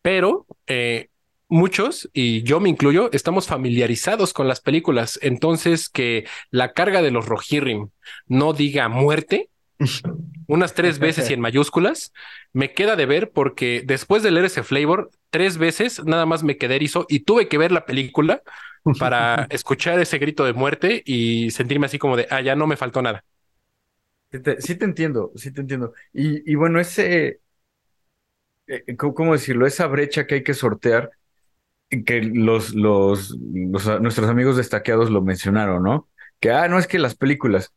pero eh, muchos, y yo me incluyo, estamos familiarizados con las películas. Entonces, que la carga de los Rohirrim no diga muerte unas tres veces y en mayúsculas, me queda de ver porque después de leer ese flavor, tres veces nada más me quedé erizo y tuve que ver la película para escuchar ese grito de muerte y sentirme así como de, ah, ya no me faltó nada. Sí te, entiendo, sí te entiendo. Y, bueno, ese, eh, ¿cómo decirlo? Esa brecha que hay que sortear que los, los, nuestros amigos destaqueados lo mencionaron, ¿no? Que, ah, no es que las películas,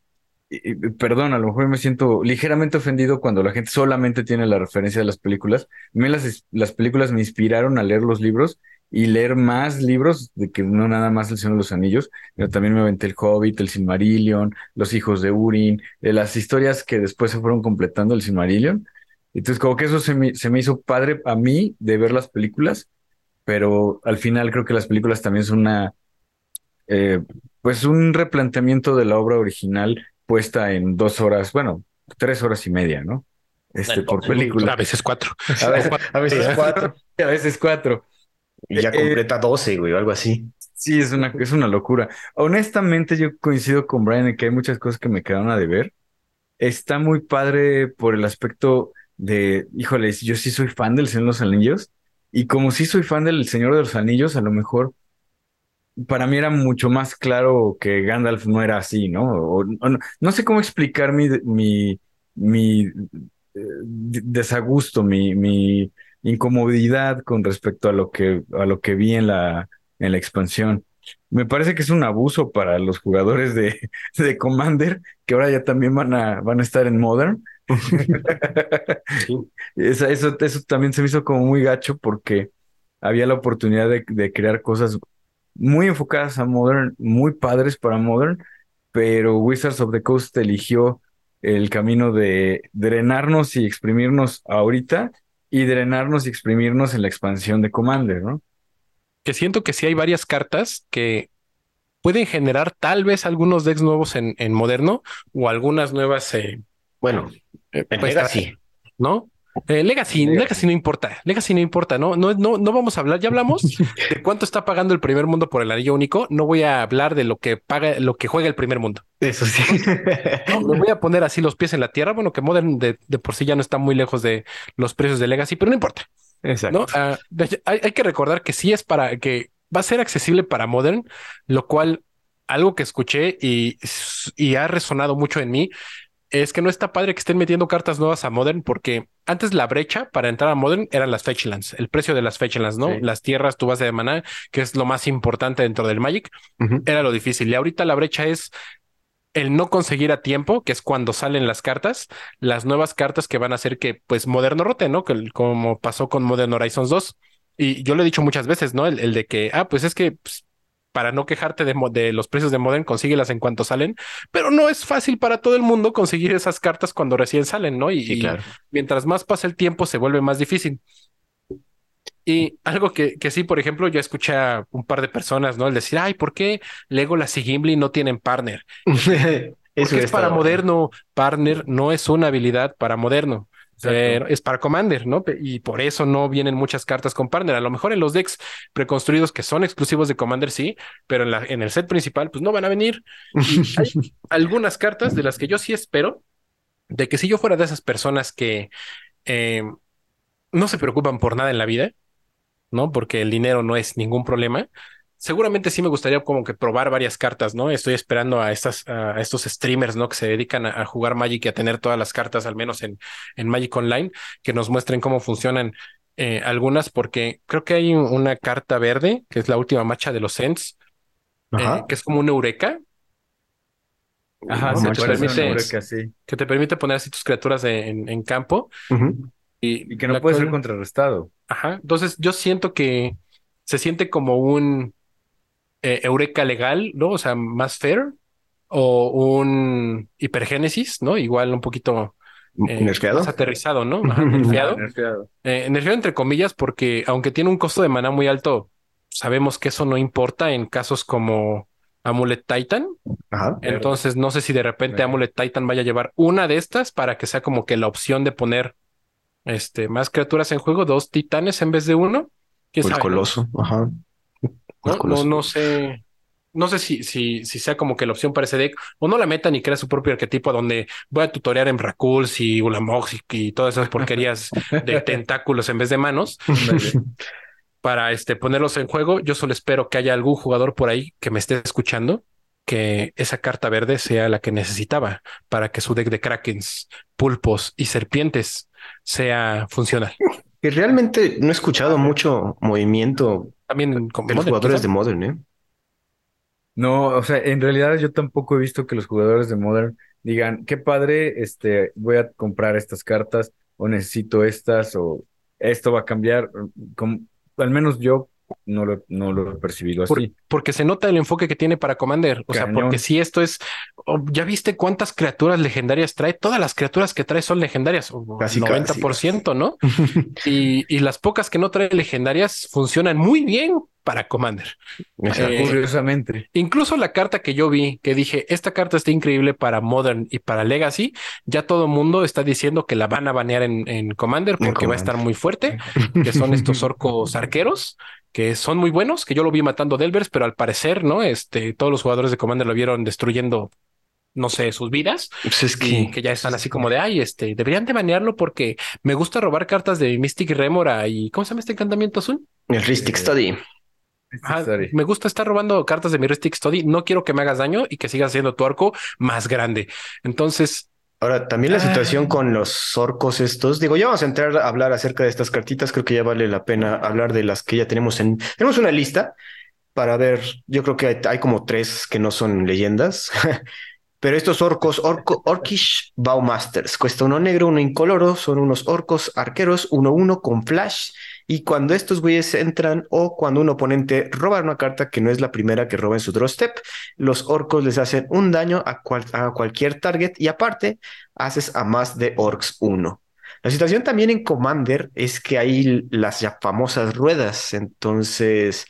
perdón, a lo mejor me siento ligeramente ofendido cuando la gente solamente tiene la referencia de las películas. A mí las, las películas me inspiraron a leer los libros y leer más libros, de que no nada más El Señor de los Anillos, pero también me aventé El Hobbit, El Silmarillion, Los Hijos de Urin, de las historias que después se fueron completando el Silmarillion. Entonces, como que eso se me, se me hizo padre a mí de ver las películas pero al final creo que las películas también son una, eh, pues un replanteamiento de la obra original puesta en dos horas, bueno, tres horas y media, ¿no? Este, por película. A veces cuatro. A veces, cuatro. A veces cuatro. Y ya eh, completa doce, güey, o algo así. Sí, es una, es una locura. Honestamente, yo coincido con Brian en que hay muchas cosas que me quedaron a deber. Está muy padre por el aspecto de, híjoles, yo sí soy fan del Señor de los Anillos, y como sí soy fan del Señor de los Anillos, a lo mejor para mí era mucho más claro que Gandalf no era así, ¿no? no, sé cómo explicar mi, mi, mi eh, desagusto, mi, mi incomodidad con respecto a lo que, a lo que vi en la, en la expansión. Me parece que es un abuso para los jugadores de, de Commander, que ahora ya también van a, van a estar en Modern, eso, eso, también se me hizo como muy gacho porque había la oportunidad de, crear cosas muy enfocadas a Modern, muy padres para Modern, pero Wizards of the Coast eligió el camino de drenarnos y exprimirnos ahorita y drenarnos y exprimirnos en la expansión de Commander, ¿no? Que siento que sí hay varias cartas que pueden generar tal vez algunos decks nuevos en, en moderno o algunas nuevas eh, bueno, eh, pues, Legacy, ¿no? Eh, Legacy, Legacy, no importa, Legacy no importa, ¿no? No, no, no vamos a hablar, ya hablamos de cuánto está pagando el primer mundo por el anillo único, no voy a hablar de lo que paga, lo que juega el primer mundo. Eso sí. No, me voy a poner así los pies en la tierra, bueno, que Modern de, por sí ya no está muy lejos de los precios de Legacy, pero no importa. Exacto. Ah, hay, hay que recordar que sí es para, que va a ser accesible para Modern, lo cual algo que escuché y, y ha resonado mucho en mí es que no está padre que estén metiendo cartas nuevas a Modern porque antes la brecha para entrar a Modern eran las Fetchlands, el precio de las Fetchlands, ¿no? Sí. Las tierras, tu base de maná, que es lo más importante dentro del Magic, era lo difícil. Y ahorita la brecha es el no conseguir a tiempo, que es cuando salen las cartas, las nuevas cartas que van a hacer que pues Modern no rote, ¿no? Que, como pasó con Modern Horizons 2. Y yo lo he dicho muchas veces, ¿no? El, el de que, ah, pues es que pues, para no quejarte de, de los precios de Modern, consíguelas en cuanto salen, pero no es fácil para todo el mundo conseguir esas cartas cuando recién salen, ¿no? Y, Sí, y claro. mientras más pasa el tiempo, se vuelve más difícil. Y algo que, que sí, por ejemplo, yo escuché a un par de personas, ¿no? El decir, ay, ¿por qué Legolas y Gimli no tienen partner? Eso Porque es para moderno. Partner no es una habilidad para moderno. Eh, es para Commander, ¿no? Y por eso no vienen muchas cartas con partner. A lo mejor en los decks preconstruidos que son exclusivos de Commander, sí, pero en, la, en el set principal, pues no van a venir. Y hay algunas cartas de las que yo sí espero de que si yo fuera de esas personas que eh, no se preocupan por nada en la vida, ¿no? Porque el dinero no es ningún problema. Seguramente sí me gustaría como que probar varias cartas, ¿no? Estoy esperando a estas, a estos streamers, ¿no? Que se dedican a, a jugar Magic y a tener todas las cartas, al menos en, en Magic Online, que nos muestren cómo funcionan eh, algunas, porque creo que hay un- una carta verde, que es la última macha de los Ents, eh, que es como un Eureka. Ajá, No parece a permite- una Eureka, sí. que te permite poner así tus criaturas de- en, en campo. Y, Y que no puede ser contrarrestado. Ajá. Entonces, yo siento que se siente como un eh, Eureka legal, ¿no? O sea, más fair. O un hipergénesis, ¿no? Igual un poquito eh, más aterrizado, ¿no? Ajá, nerfeado. Nerfeado. Eh, nerfeado entre comillas, porque aunque tiene un costo de maná muy alto, sabemos que eso no importa en casos como Amulet Titan. Ajá. Entonces, no sé si de repente. Amulet Titan vaya a llevar una de estas para que sea como que la opción de poner este, más criaturas en juego, dos titanes en vez de uno. ¿Quién O el sabe, coloso. Ajá. ¿No? No, no sé. No sé si, si, si sea como que la opción para ese deck o no la metan y crea su propio arquetipo donde voy a tutorear en Rakuls y Ulamox y, y todas esas porquerías de tentáculos en vez de manos para este, ponerlos en juego. Yo solo espero que haya algún jugador por ahí que me esté escuchando que esa carta verde sea la que necesitaba para que su deck de krakens, pulpos y serpientes sea funcional. Que realmente no he escuchado mucho movimiento También con de los Modern, jugadores quizá. de Modern, ¿eh? No, o sea, en realidad yo tampoco he visto que los jugadores de Modern digan, qué padre, este, voy a comprar estas cartas, o necesito estas, o esto va a cambiar. Como- al menos yo no lo, no lo he percibido Por- así. porque se nota el enfoque que tiene para Commander. O sea, porque si esto es, oh, ya viste cuántas criaturas legendarias trae, todas las criaturas que trae son legendarias, Casi, 90%, ¿no? Y, y las pocas que no trae legendarias funcionan muy bien para Commander. Eh, Curiosamente. Incluso la carta que yo vi, que dije, esta carta está increíble para Modern y para Legacy, ya todo el mundo está diciendo que la van a banear en, en Commander En porque va a estar muy fuerte, que son estos orcos arqueros, que son muy buenos, que yo lo vi matando Delvers, pero al parecer, ¿no? Este, todos los jugadores de Commander lo vieron destruyendo, no sé, sus vidas, Pues es que que ya están así como de, ay, este, deberían de banearlo porque me gusta robar cartas de Mystic Remora y, ¿cómo se llama este encantamiento azul? el Ristic Study. Me gusta estar robando cartas de mi Ristic Study. No quiero que me hagas daño y que sigas siendo tu arco más grande. Entonces, Ahora, también la Ah. situación con los orcos estos, digo, ya vamos a entrar a hablar acerca de estas cartitas, creo que ya vale la pena hablar de las que ya tenemos en, tenemos una lista para ver, yo creo que hay, hay como tres que no son leyendas, pero estos orcos, orco, Orcish Bowmasters, cuesta uno negro, uno incoloro, son unos orcos arqueros, uno uno con flash, y cuando estos güeyes entran o cuando un oponente roba una carta que no es la primera que roba en su draw step, los orcos les hacen un daño a, cual- a cualquier target y aparte haces a más de orcs 1. La situación también en Commander es que hay las ya famosas ruedas, entonces,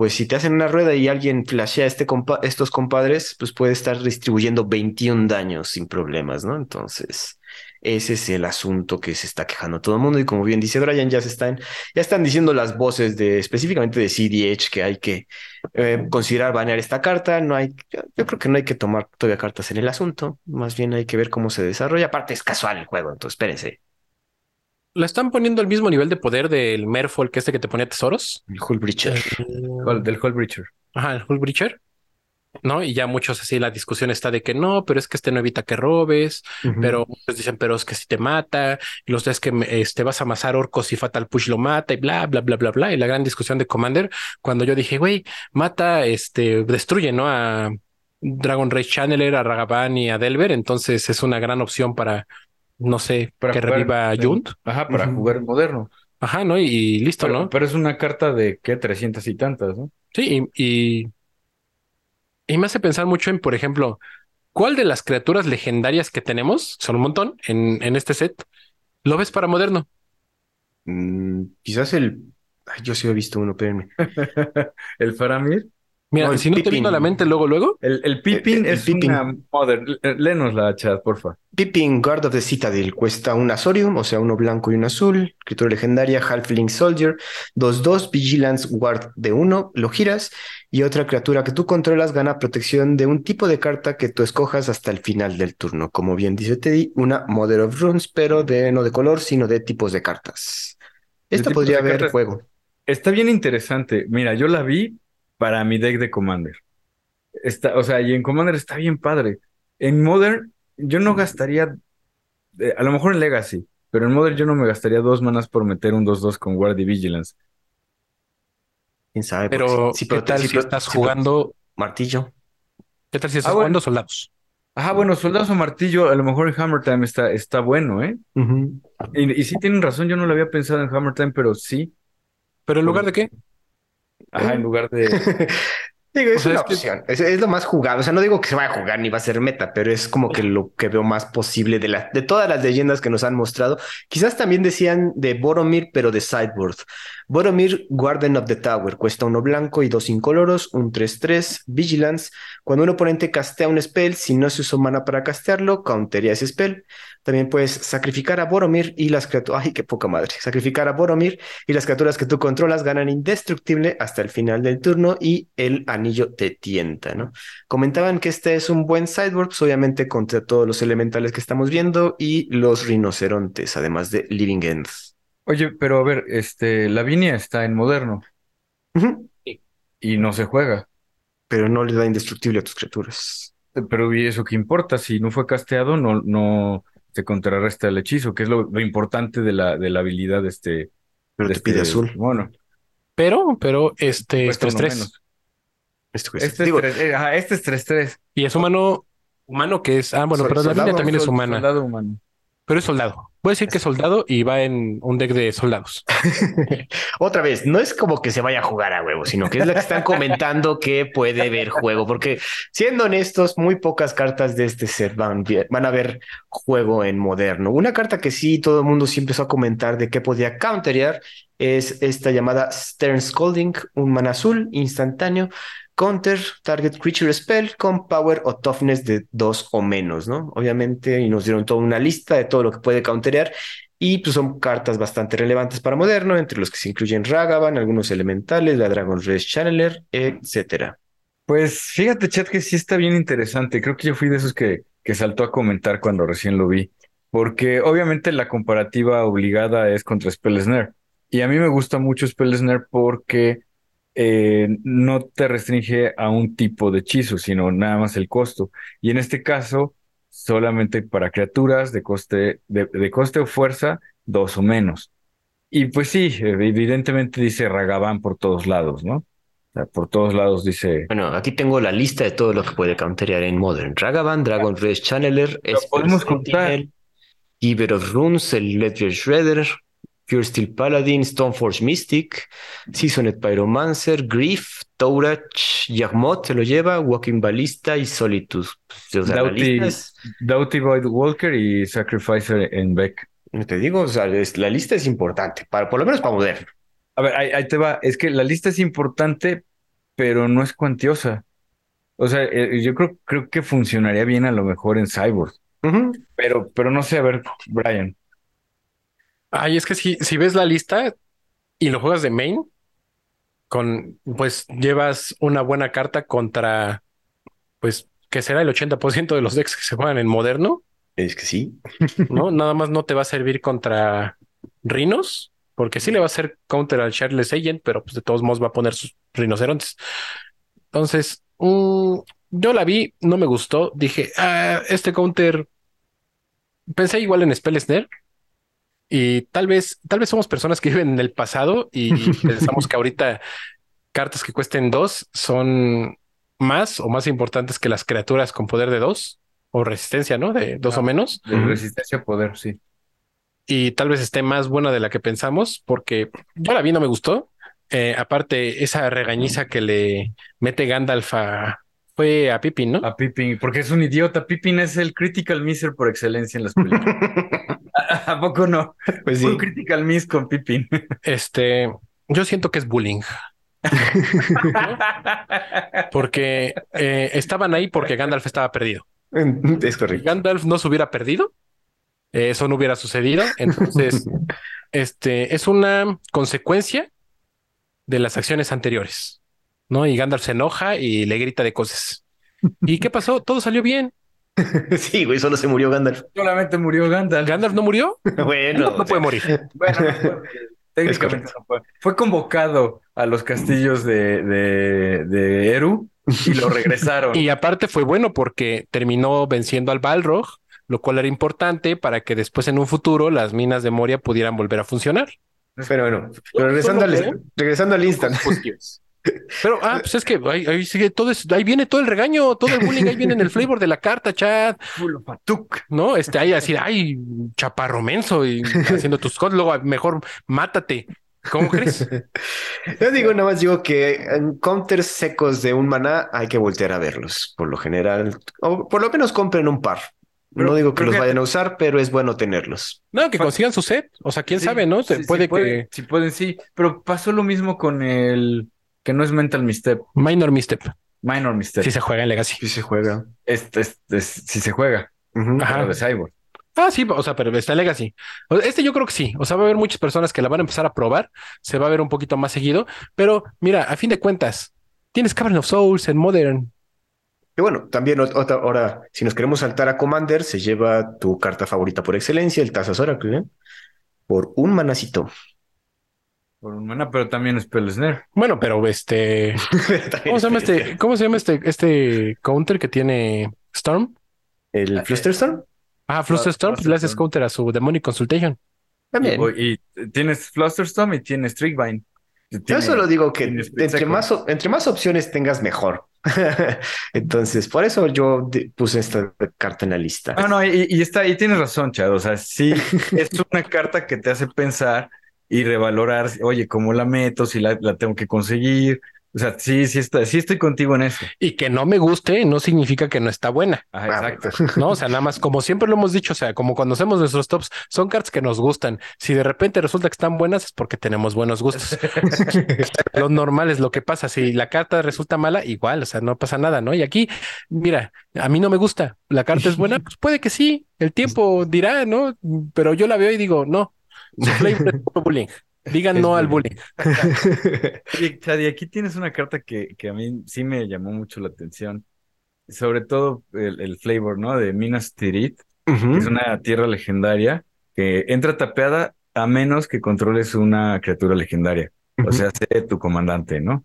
pues si te hacen una rueda y alguien flashea este compa- estos compadres, pues puede estar distribuyendo 21 daños sin problemas, ¿no? Entonces, ese es el asunto que se está quejando todo el mundo y como bien dice Brian, ya se están, ya están diciendo las voces de específicamente de CDH que hay que eh, considerar banear esta carta. No hay, yo, creo que no hay que tomar todavía cartas en el asunto. Más bien hay que ver cómo se desarrolla. Aparte es casual el juego, entonces espérense. Le están poniendo el mismo nivel de poder del Merfolk este que te ponía tesoros. El Hull Breacher. Hol- del Hall Breacher. Ajá, el Hull Breacher. ¿no? Y ya muchos así la discusión está de que no, pero es que este no evita que robes, pero muchos dicen, pero es que si te mata, y los es que este, vas a amasar orcos y Fatal Push lo mata y bla, bla, bla, bla, bla. Y la gran discusión de Commander, cuando yo dije, güey, mata, este, destruye, ¿no? A Dragon Rage Channeler, a Ragavan y a Delver, entonces es una gran opción para, no sé, Para que jugar reviva Junt. Ajá, para jugar moderno. Ajá, ¿no? Y, y listo, Pero, ¿no? pero es una carta de, ¿qué? 300 y tantas, ¿no? Sí, y, y, y me hace pensar mucho en, por ejemplo, ¿cuál de las criaturas legendarias que tenemos, son un montón en, en este set, lo ves para moderno? Mm, quizás el. Ay, yo sí he visto uno, espérenme. el Faramir. Mira, No, el si no te vino a la mente luego, luego, El, el Pippin El- el es Pippin. una modern. L- Léenos la chat, porfa. Pippin, Guard of the Citadel, cuesta un Azorium, o sea, uno blanco y uno azul. Criatura legendaria, Halfling Soldier, 2-2, Vigilance Guard de 1, lo giras. Y otra criatura que tú controlas gana protección de un tipo de carta que tú escojas hasta el final del turno. Como bien dice Teddy, una Mother of Runes, pero de no de color, sino de tipos de cartas. Esta podría haber juego. Está bien interesante. Mira, yo la vi para mi deck de Commander. Está, o sea, y en Commander está bien padre. En Modern, yo no gastaría, eh, a lo mejor en Legacy, pero en Modern yo no me gastaría dos manas por meter un 2-2 con Guard y Vigilance. ¿Quién sabe? pero si- ¿qué prote- tal si si pro- estás si jugando? Martillo. ¿Qué tal si estás Ah, bueno. jugando soldados? Ajá, bueno, Soldados o Martillo, a lo mejor en Hammer Time está, está bueno, ¿eh? Y sí tienen razón, yo no lo había pensado en Hammer Time, pero sí. ¿Pero en lugar de qué? Ajá, en lugar de. Digo, es O sea, una es que- opción. Es, es lo más jugable. O sea, no digo que se vaya a jugar ni va a ser meta, pero es como que lo que veo más posible de, la, de todas las leyendas que nos han mostrado. Quizás también decían de Boromir, pero de Sideboard. Boromir, Guardian of the Tower, cuesta uno blanco y dos incoloros, un 3-3, Vigilance. Cuando un oponente castea un spell, si no se usó mana para castearlo, countería ese spell. También puedes sacrificar a Boromir y las criaturas. Ay, qué poca madre. Sacrificar a Boromir y las criaturas que tú controlas ganan indestructible hasta el final del turno y el anillo te tienta, ¿no? Comentaban que este es un buen sideboard, pues, obviamente contra todos los elementales que estamos viendo y los rinocerontes, además de Living Ends. Oye, pero a ver, este, Lavinia está en moderno y no se juega. Pero no le da indestructible a tus criaturas. Pero ¿y eso qué importa? Si no fue casteado, no, no se contrarresta el hechizo, que es lo, lo importante de la, de la habilidad de este, Pero de te pide este azul. mono. Pero, pero este es Cuesta uno 3-3. menos. Este cuesta. Este es Digo, 3, eh, este es 3-3. Y es humano, humano que es. Ah, bueno, pero la línea también es humana, Soldado humano. Pero es soldado. Voy a decir que es soldado y va en un deck de soldados. Otra vez, no es como que se vaya a jugar a huevo, sino que es la que están comentando que puede ver juego, porque siendo honestos, muy pocas cartas de este set van, van a ver juego en moderno. Una carta que sí todo el mundo sí empezó a comentar de que podía counterear es esta llamada Stern Scolding, un mana azul instantáneo. Counter target creature spell con power o toughness de dos o menos, ¿no? Obviamente, y nos dieron toda una lista de todo lo que puede counterear. Y pues son cartas bastante relevantes para Moderno, entre los que se incluyen Ragavan, algunos elementales, la Dragon Rage Channeler, etcétera. Pues fíjate, chat, que sí está bien interesante. Creo que yo fui de esos que, que saltó a comentar cuando recién lo vi. Porque obviamente la comparativa obligada es contra Spell Snare. Y a mí me gusta mucho Spell Snare porque eh, no te restringe a un tipo de hechizo, sino nada más el costo. Y en este caso, solamente para criaturas de coste, de, de coste o fuerza, dos o menos. Y pues sí, evidentemente dice Ragavan por todos lados, ¿no? O sea, por todos lados dice. Bueno, aquí tengo la lista de todo lo que puede counterear en Modern. Ragavan, Dragon Rage Channeler, Lo podemos Sentinel, Giver of Runes, el Ledger Shredder, Pure Steel Paladin, Stoneforge Mystic, Seasoned Pyromancer, Grief, Taurach, Yagmoth se lo lleva, Walking Ballista y Solitude. O sea, Doughty, Void Walker y Sacrificer en Beck. te digo, o sea, es- la lista es importante, para, por lo menos para Moderno. A ver, ahí, ahí te va. Es que la lista es importante, pero no es cuantiosa. O sea, eh, yo creo, creo que funcionaría bien a lo mejor en Cyborg. Pero, pero no sé, a ver, Brian. Ay, es que si, si ves la lista y lo juegas de main, con pues llevas una buena carta contra, pues, que será el 80% de los decks que se juegan en moderno, Es que sí. ¿no? Nada más no te va a servir contra Rhinos, porque sí le va a hacer counter al Shirtless Agent, pero pues de todos modos va a poner sus rinocerontes. Entonces, mm, yo la vi, no me gustó. Dije, ah, este counter. Pensé igual en Spell Snare. Y tal vez, tal vez somos personas que viven en el pasado y pensamos que ahorita cartas que cuesten dos son más o más importantes que las criaturas con poder de dos o resistencia, ¿no? De dos o menos. De resistencia a poder, sí. Y tal vez esté más buena de la que pensamos, porque yo la vi, no me gustó. Eh, aparte, esa regañiza que le mete Gandalf a, fue a Pippin, ¿no? A Pippin, porque es un idiota. Pippin es el critical misser por excelencia en las películas. ¿A, a poco no? Pues sí. Un critical miss con Pippin. Este, yo siento que es bullying. Porque eh, estaban ahí porque Gandalf estaba perdido. Es Si correcto. Gandalf no se hubiera perdido, eh, eso no hubiera sucedido. Entonces, este es una consecuencia de las acciones anteriores, ¿no? Y Gandalf se enoja y le grita de cosas. ¿Y qué pasó? Todo salió bien. Sí, güey, solo se murió Gandalf. Solamente murió Gandalf. Gandalf no murió. Bueno, no, no puede morir. Bueno, no técnicamente no fue. Fue convocado a los castillos de, de, de Eru y lo regresaron. Y aparte fue bueno porque terminó venciendo al Balrog, lo cual era importante para que después en un futuro las minas de Moria pudieran volver a funcionar. Pero bueno, pero regresando al, regresando al instant. Pero, ah, pues es que ahí, ahí sigue todo, es- ahí viene todo el regaño, todo el bullying, ahí viene en el flavor de la carta, chat. ¿no? Este, ahí así, ay, chaparro menso y haciendo tus cosas, luego mejor mátate. ¿Cómo crees? Yo digo, nada más digo que en counters secos de un maná hay que voltear a verlos, por lo general, o por lo menos compren un par. Pero no digo que los que- vayan a usar, pero es bueno tenerlos. No, que consigan su set, o sea, quién Sí, sabe, ¿no? Se sí, sí puede que sí pueden, sí. Pero pasó lo mismo con el que no es Mental Misstep, Minor Misstep, Minor Misstep. si se juega en Legacy. Sí se juega. Es- si se juega. Ajá. pero de Cyborg. Ah, sí, o sea, pero está Legacy. Este yo creo que sí. O sea, va a haber muchas personas que la van a empezar a probar. Se va a ver un poquito más seguido. Pero mira, a fin de cuentas, tienes Cavern of Souls en Modern. Y bueno, también otra, ahora, si nos queremos saltar a Commander, se lleva tu carta favorita por excelencia, el Tazas Oracle, ¿eh? por un manacito. Por un mana, pero también es Snare. Bueno, pero este, ¿cómo se llama este? ¿Cómo se llama este, este counter que tiene Storm? ¿El Flusterstorm? Ah, Fluster Storm, pues le haces Flusterstorm. counter a su Demonic Consultation. También. Y, y tienes Flusterstorm y tienes Trickvine. Yo solo digo que entre más, entre más opciones tengas, mejor. Entonces, por eso yo puse esta carta en la lista. No, no, y, y está, y tienes razón, Chad. O sea, sí, es una carta que te hace pensar y revalorar, oye, ¿cómo la meto? Si la, la tengo que conseguir. O sea, sí, sí, está, sí estoy contigo en eso. Y que no me guste no significa que no está buena. Ah, exacto. No, o sea, nada más como siempre lo hemos dicho, o sea, como cuando hacemos nuestros tops, son cartas que nos gustan. Si de repente resulta que están buenas es porque tenemos buenos gustos. Lo normal es lo que pasa. Si la carta resulta mala, igual, o sea, no pasa nada, ¿no? Y aquí, mira, a mí no me gusta. La carta es buena, pues puede que sí. El tiempo dirá, ¿no? Pero yo la veo y digo, no. Su flavor es puro bullying. Digan Es no al bullying. Chad, y aquí tienes una carta que, que a mí sí me llamó mucho la atención. Sobre todo el, el flavor, ¿no? De Minas Tirith, que es una tierra legendaria que entra tapeada a menos que controles una criatura legendaria. O sea, sé tu comandante, ¿no?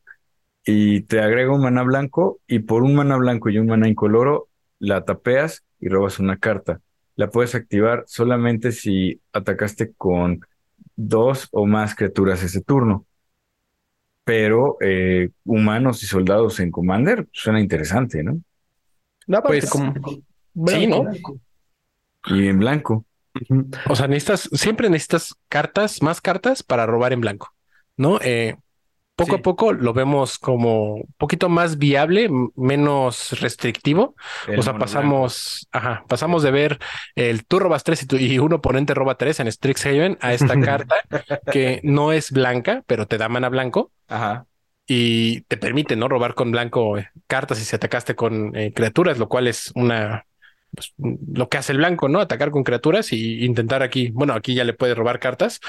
Y te agrega un maná blanco y por un maná blanco y un maná incoloro la tapeas y robas una carta. La puedes activar solamente si atacaste con dos o más criaturas ese turno. Pero eh, humanos y soldados en Commander suena interesante, ¿no? No, Pues, como- Sí, ¿no? Y en blanco. O sea, necesitas, siempre necesitas cartas, más cartas para robar en blanco, ¿no? Eh, poco Sí. a poco lo vemos como un poquito más viable, menos restrictivo. El o sea, pasamos, ajá, pasamos de ver el tú robas tres y, tu- y un oponente roba tres en Strixhaven a esta carta que no es blanca, pero te da mana blanco blanco. Ajá. y te permite, ¿no? Robar con blanco eh, cartas si se atacaste con eh, criaturas, lo cual es una, pues, lo que hace el blanco, ¿no? Atacar con criaturas y intentar aquí, bueno, aquí ya le puedes robar cartas.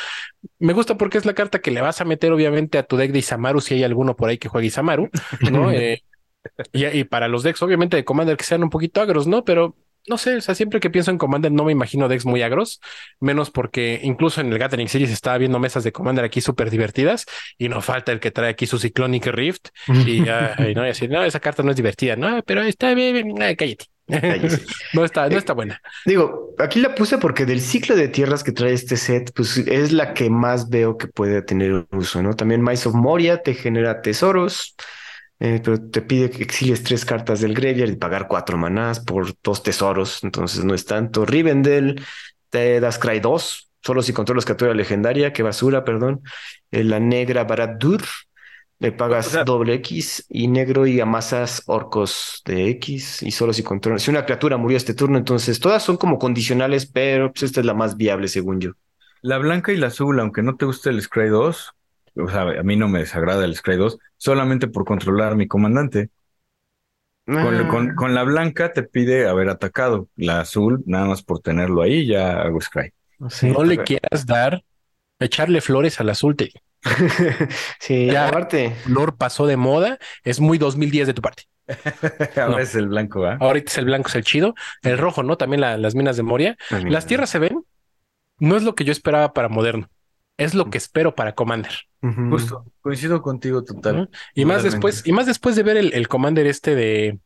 Me gusta porque es la carta que le vas a meter, obviamente, a tu deck de Isamaru, si hay alguno por ahí que juegue Isamaru, ¿no? Eh, y, y para los decks, obviamente, de Commander que sean un poquito agros, ¿no? Pero no sé, o sea, siempre que pienso en Commander no me imagino decks muy agros, menos porque incluso en el Gathering Series estaba viendo mesas de Commander aquí súper divertidas y no falta el que trae aquí su Cyclonic Rift y, ay, no, y así, no, esa carta no es divertida, no, pero está bien, ay, cállate. no está, no está buena. Digo, aquí la puse porque del ciclo de tierras que trae este set, pues es la que más veo que puede tener uso, ¿no? También Mice of Moria te genera tesoros, eh, pero te pide que exilies tres cartas del graveyard y pagar cuatro manás por dos tesoros, entonces no es tanto. Rivendell te das Cry 2, solo si controlas criatura legendaria, que basura, perdón. Eh, la negra Barad-dûr le pagas doble X y negro y amasas orcos de X y solo si controlas. Si una criatura murió este turno, entonces todas son como condicionales, pero pues esta es la más viable según yo. La blanca y la azul, aunque no te guste el Scry 2, o sea, a mí no me desagrada el Scry 2, solamente por controlar a mi comandante. Con, con, la blanca te pide haber atacado, la azul nada más por tenerlo ahí ya hago Scry. no le quieras dar, echarle flores al azul, te sí, ya, aparte. Lord pasó de moda, es muy 2010 de tu parte. Ahora es el blanco, ¿ah? Ahorita es el blanco, es el chido. El rojo, ¿no? También las minas de Moria. Las, tierras se ven. No es lo que yo esperaba para Moderno. Es lo que espero para Commander. Justo, coincido contigo total. Y más después, y más después de ver el, Commander este de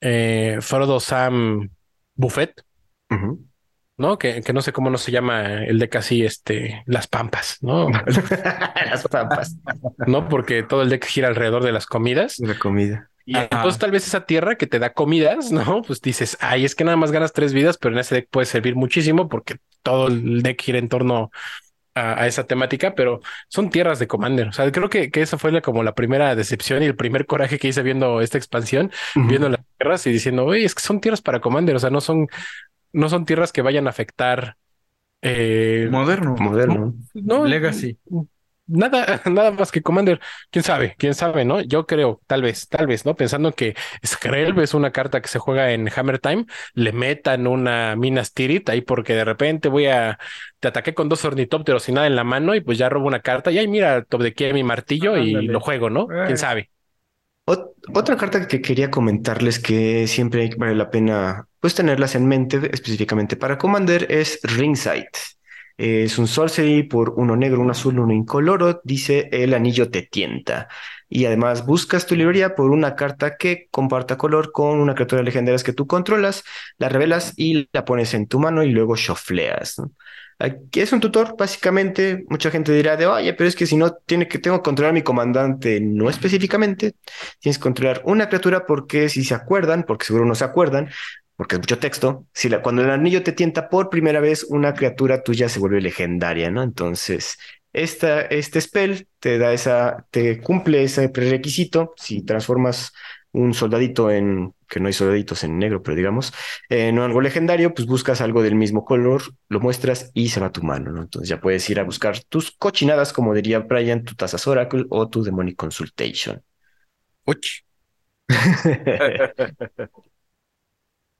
eh, Frodo Sam Buffet. ¿No? Que, que, no sé cómo no se llama el deck así, este, las pampas, ¿no? las pampas. No, porque todo el deck gira alrededor de las comidas. La comida. Y entonces tal vez esa tierra que te da comidas, ¿no? Pues dices, ay, es que nada más ganas tres vidas, pero en ese deck puede servir muchísimo porque todo el deck gira en torno a, esa temática, pero son tierras de Commander. O sea, creo que, que esa fue la, como la primera decepción y el primer coraje que hice viendo esta expansión, viendo las tierras y diciendo, oye, es que son tierras para Commander, o sea, no son no son tierras que vayan a afectar. Eh, moderno. Moderno. No, Legacy. Nada, nada más que Commander. Quién sabe, quién sabe, ¿no? Yo creo, tal vez, tal vez, ¿no? Pensando que Skrelv es una carta que se juega en Hammer Time, le metan una Minas Tirith ahí porque de repente voy a. Te ataqué con dos ornitópteros y nada en la mano y pues ya robo una carta y ahí mira, top de mi martillo y lo juego, ¿no? Quién eh. sabe. otra carta que quería comentarles que siempre vale la pena pues tenerlas en mente específicamente para Commander es Ringsight. Es un sorcery por uno negro, uno azul, uno incoloro. Dice el anillo te tienta. Y además buscas tu librería por una carta que comparta color con una criatura legendaria que tú controlas, la revelas y la pones en tu mano y luego shuffleas. Aquí es un tutor, básicamente. Mucha gente dirá de, oye, pero es que si no tiene que, tengo que controlar a mi comandante, no específicamente. Tienes que controlar una criatura porque si se acuerdan, porque seguro no se acuerdan, porque es mucho texto, si la, cuando el anillo te tienta por primera vez, una criatura tuya se vuelve legendaria, ¿no? Entonces, esta, este spell te da esa, te cumple ese prerequisito. Si transformas un soldadito en, que no hay soldaditos en negro, pero digamos, en algo legendario, pues buscas algo del mismo color, lo muestras y se va a tu mano, ¿no? Entonces ya puedes ir a buscar tus cochinadas, como diría Brian, tu Tazas Oracle o tu Demonic Consultation. Uy.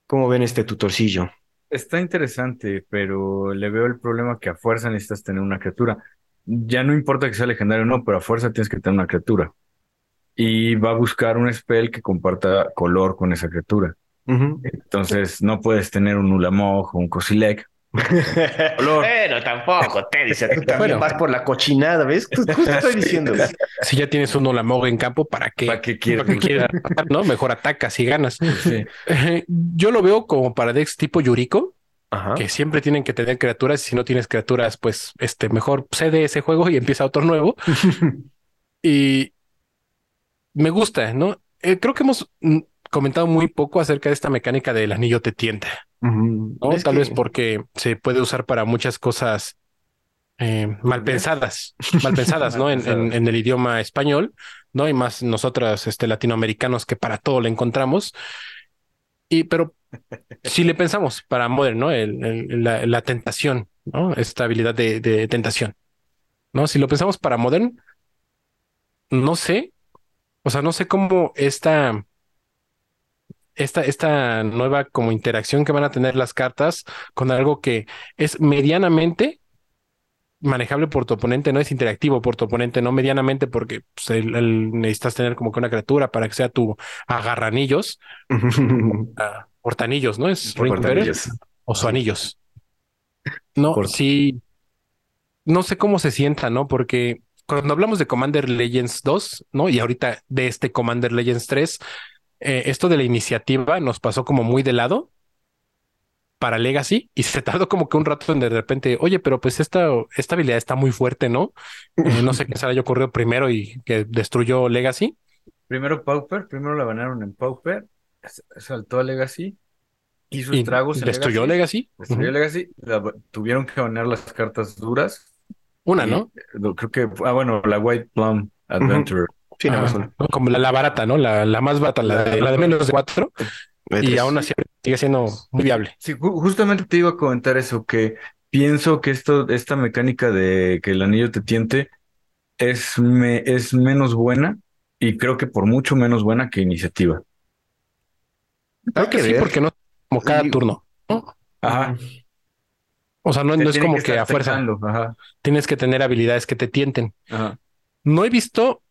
¿Cómo ven este tutorcillo? Está interesante, pero le veo el problema que a fuerza necesitas tener una criatura. Ya no importa que sea legendario o no, pero a fuerza tienes que tener una criatura. Y va a buscar un spell que comparta color con esa criatura. Entonces no puedes tener un Ulamog o un Kozilek, Pero tampoco, te dice, tú también vas por la cochinada, ¿ves? ¿Tú, estoy diciendo? Si ya tienes un Olamoga en campo, ¿para qué? ¿Para qué quieres? ¿no? Mejor atacas y ganas. Yo lo veo como para decks tipo Yuriko, que siempre tienen que tener criaturas y si no tienes criaturas, pues este mejor cede ese juego y empieza otro nuevo. y me gusta, ¿no? Eh, creo que hemos mm, comentado muy poco acerca de esta mecánica del anillo te Tal vez porque se puede usar para muchas cosas eh, mal pensadas, mal pensadas, ¿no? En, el idioma español, ¿no? Y más nosotras, este, latinoamericanos, que para todo le encontramos. Y, pero si le pensamos para Modern, ¿no? la, tentación, ¿no? Esta habilidad de, de, tentación, ¿no? Si lo pensamos para Modern, no sé, o sea, no sé cómo esta esta, esta nueva como interacción que van a tener las cartas con algo que es medianamente manejable por tu oponente, no es interactivo por tu oponente, no medianamente porque pues, necesitas tener como que una criatura para que sea tu agarranillos. Ah, portanillos, ¿no? Es Portanillos. o su anillos. No, Por- sí. No sé cómo se sienta, ¿no? Porque cuando hablamos de Commander Legends 2, ¿no? Y ahorita de este Commander Legends 3, eh, esto de la iniciativa nos pasó como muy de lado para Legacy y se tardó como que un rato en de repente, oye, pero pues esta, esta habilidad está muy fuerte, ¿no? Eh, no sé qué se le haya ocurrido primero y que destruyó Legacy. Primero Pauper, primero la banaron en Pauper, saltó a Legacy, hizo Y estragos en destruyó Legacy, Legacy. destruyó. Legacy, la- tuvieron que banear las cartas duras. Una, y- ¿no? lo- Creo que, ah, bueno, la White Plum Adventure. Más Ajá, una. ¿no? Como la, la barata, ¿no? La, la más barata, la de, la de menos de cuatro. De Y aún así sigue siendo muy viable. Sí, ju- justamente te iba a comentar eso, que pienso que esto, esta mecánica de que el anillo te tiente es, me, es menos buena y creo que por mucho menos buena que iniciativa. Hay que sí, ver. porque no como cada Sí. turno. ¿no? Ajá. O sea, no, no es como que, a fuerza Ajá, tienes que tener habilidades que te tienten. ajá. No he visto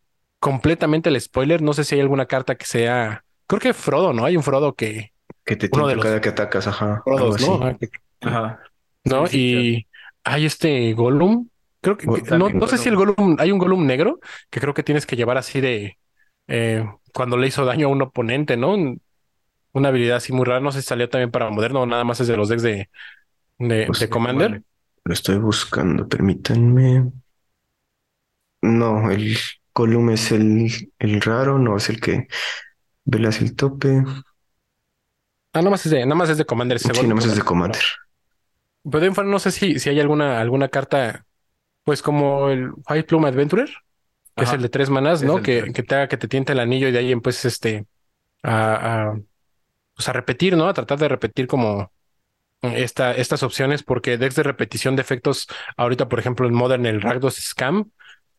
completamente el spoiler. No sé si hay alguna carta que sea. Creo que Frodo, ¿no? Hay un Frodo que. Que te Uno de los- cada que atacas, ajá. Frodos, ¿no? así. Ajá. ¿no? Sí, sí, y hay este Gollum. Creo que, no, no sé si el Gollum, hay un Gollum negro que creo que tienes que llevar así de eh, cuando le hizo daño a un oponente, ¿no? Un- Una habilidad así muy rara. No sé si salió también para moderno o nada más es de los decks de, de, Pues de Commander. Lo estoy buscando, permítanme. No, el Column es el, el raro, no es el que velas el tope. Ah, nada más es de, nada más es de Commander. Sí, Gollum. nada más es de Commander. Pero de no sé si, si hay alguna, alguna carta, pues como el White Plume Adventurer, que es el de tres manas, Es ¿no? Que, que te haga que te tiente el anillo y de ahí pues este a, a, pues a repetir, ¿no? A tratar de repetir como esta, estas opciones, porque decks de repetición de efectos, ahorita, por ejemplo, en Modern, el Rakdos Scam,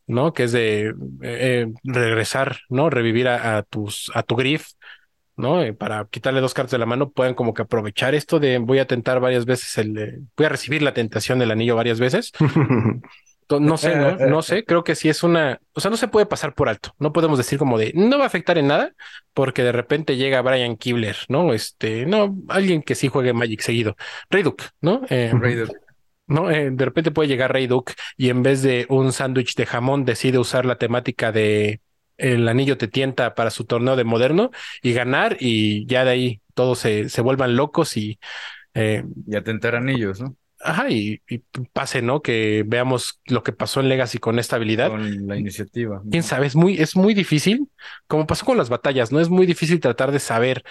¿no? Que es de eh, eh, regresar, ¿no? Revivir a, a tus, a tu Griff, ¿no? Eh, para quitarle dos cartas de la mano, pueden como que aprovechar esto de voy a tentar varias veces el, eh, voy a recibir la tentación del anillo varias veces. No sé, no, no sé, creo que sí es una, o sea, no se puede pasar por alto. No podemos decir como de no va a afectar en nada, porque de repente llega Brian Kibler, ¿no? Este, no, alguien que sí juegue Magic seguido. Rey Duke, ¿no? Eh, Raider. ¿No? Eh, de repente puede llegar Rey Duke y en vez de un sándwich de jamón decide usar la temática de el anillo te tienta para su torneo de moderno y ganar y ya de ahí todos se, se vuelvan locos y eh, Y atentar anillos, ¿no? ajá y, y pase, ¿no? Que veamos lo que pasó en Legacy con esta habilidad. Con la iniciativa. Quién sabe, es muy, es muy difícil, como pasó con las batallas, ¿no? Es muy difícil tratar de saber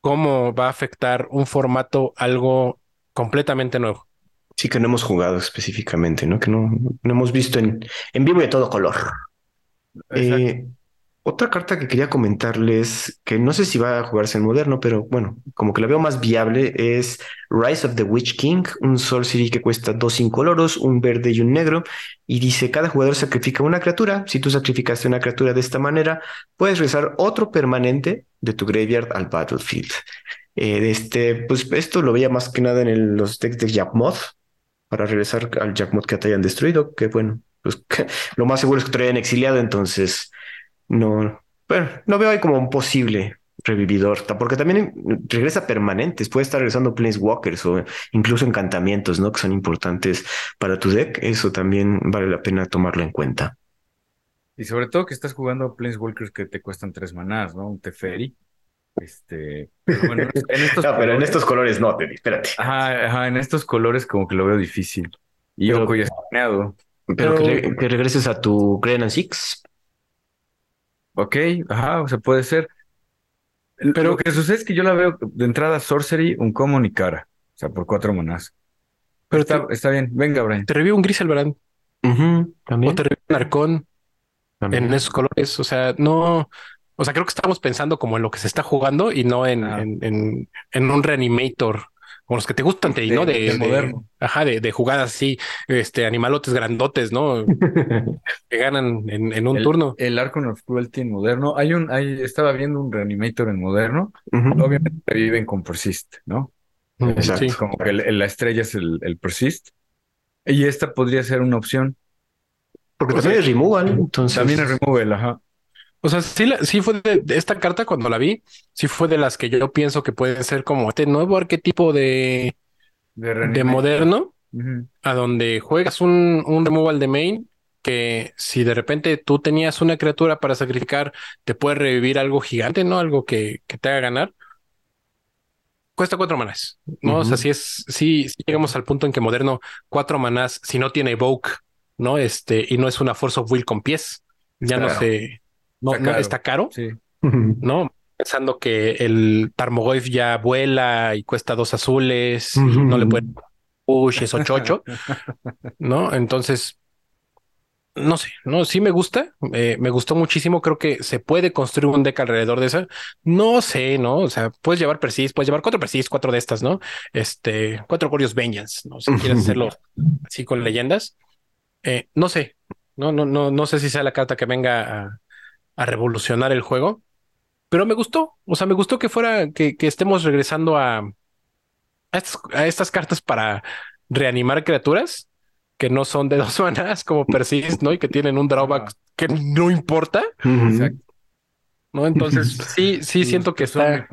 cómo va a afectar un formato algo completamente nuevo. Sí, que no hemos jugado específicamente, ¿no? Que no, no hemos visto en, en vivo y de todo color. Eh, otra carta que quería comentarles, que no sé si va a jugarse en moderno, pero bueno, como que la veo más viable, es Rise of the Witch King, un sorcery que cuesta dos incoloros, un verde y un negro, y dice, cada jugador sacrifica una criatura. Si tú sacrificaste una criatura de esta manera, puedes regresar otro permanente de tu graveyard al battlefield. Eh, este, pues esto lo veía más que nada en el- los decks de Yakmoth, para regresar al Yakmoth que te hayan destruido, que bueno, pues lo más seguro es que te hayan exiliado, entonces no, bueno, no veo ahí como un posible revividor, porque también regresa permanentes, puede estar regresando Planeswalkers o incluso encantamientos, ¿no? Que son importantes para tu deck, eso también vale la pena tomarlo en cuenta. Y sobre todo que estás jugando Planeswalkers que te cuestan tres manás, ¿no? Un Teferi. Este, pero bueno, en estos No, pero en colores- estos colores no, Teddy, espérate. Ajá, ajá, en estos colores como que lo veo difícil. Y Yoko ya está. Pero, que, Pero- re- que regreses a tu Grenan and Six. Ok, ajá, o sea, puede ser. Pero lo que sucede es que yo la veo de entrada Sorcery, un common y cara. O sea, por cuatro manás. Pero Está, te, está bien, venga, Brian. te revive un Griselbrand Ujú, o también. te revive un Arcón también. en esos colores. O sea, no, o sea, creo que estamos pensando como en lo que se está jugando y no en, Ah. en, en, en un reanimator. Con los que te gustan, De- ¿no? De, de de- moderno. ajá, de, de jugadas así, este, animalotes grandotes, ¿no? Que ganan en, en un el, turno. El Archon of Cruelty en moderno. Hay un, hay, estaba viendo un Reanimator en moderno. Obviamente viven con Persist, ¿no? Exacto. Sí. Como que el- la estrella es el, el Persist. Y esta podría ser una opción. Porque también es removal, entonces. También es Removal, ajá. O sea, sí, la- sí fue de, de esta carta cuando la vi, sí fue de las que yo pienso que pueden ser como este nuevo arquetipo de, De moderno, a donde juegas un, un removal de main, que si de repente tú tenías una criatura para sacrificar, te puede revivir algo gigante, ¿no? Algo que, que te haga ganar. Cuesta cuatro manás, ¿no? O sea, si es, sí, sí llegamos al punto en que moderno, cuatro manás, si no tiene evoke, ¿no? Este, y no es una force of will con pies, ya no se, no, Está no caro. está caro. Sí. ¿no? Pensando que el Tarmogoyf ya vuela y cuesta dos azules y no le puede push, es ocho, ¿no? Entonces, no sé, no, sí me gusta, eh, me gustó muchísimo, creo que se puede construir un deck alrededor de esa. No sé, ¿no? O sea, puedes llevar Persis, puedes llevar cuatro Persis, cuatro de estas, ¿no? Este, cuatro Corios Vengeance, ¿no? Si quieres hacerlo así con leyendas. Eh, no sé, no, no, no, no sé si sea la carta que venga a, a revolucionar el juego, pero me gustó. O sea, me gustó que fuera, que, que estemos regresando a, a, estas, a estas cartas para reanimar criaturas que no son de dos manas como Persist, ¿no? Y que tienen un drawback que no importa, Exacto. ¿No? Entonces, sí, sí siento que está.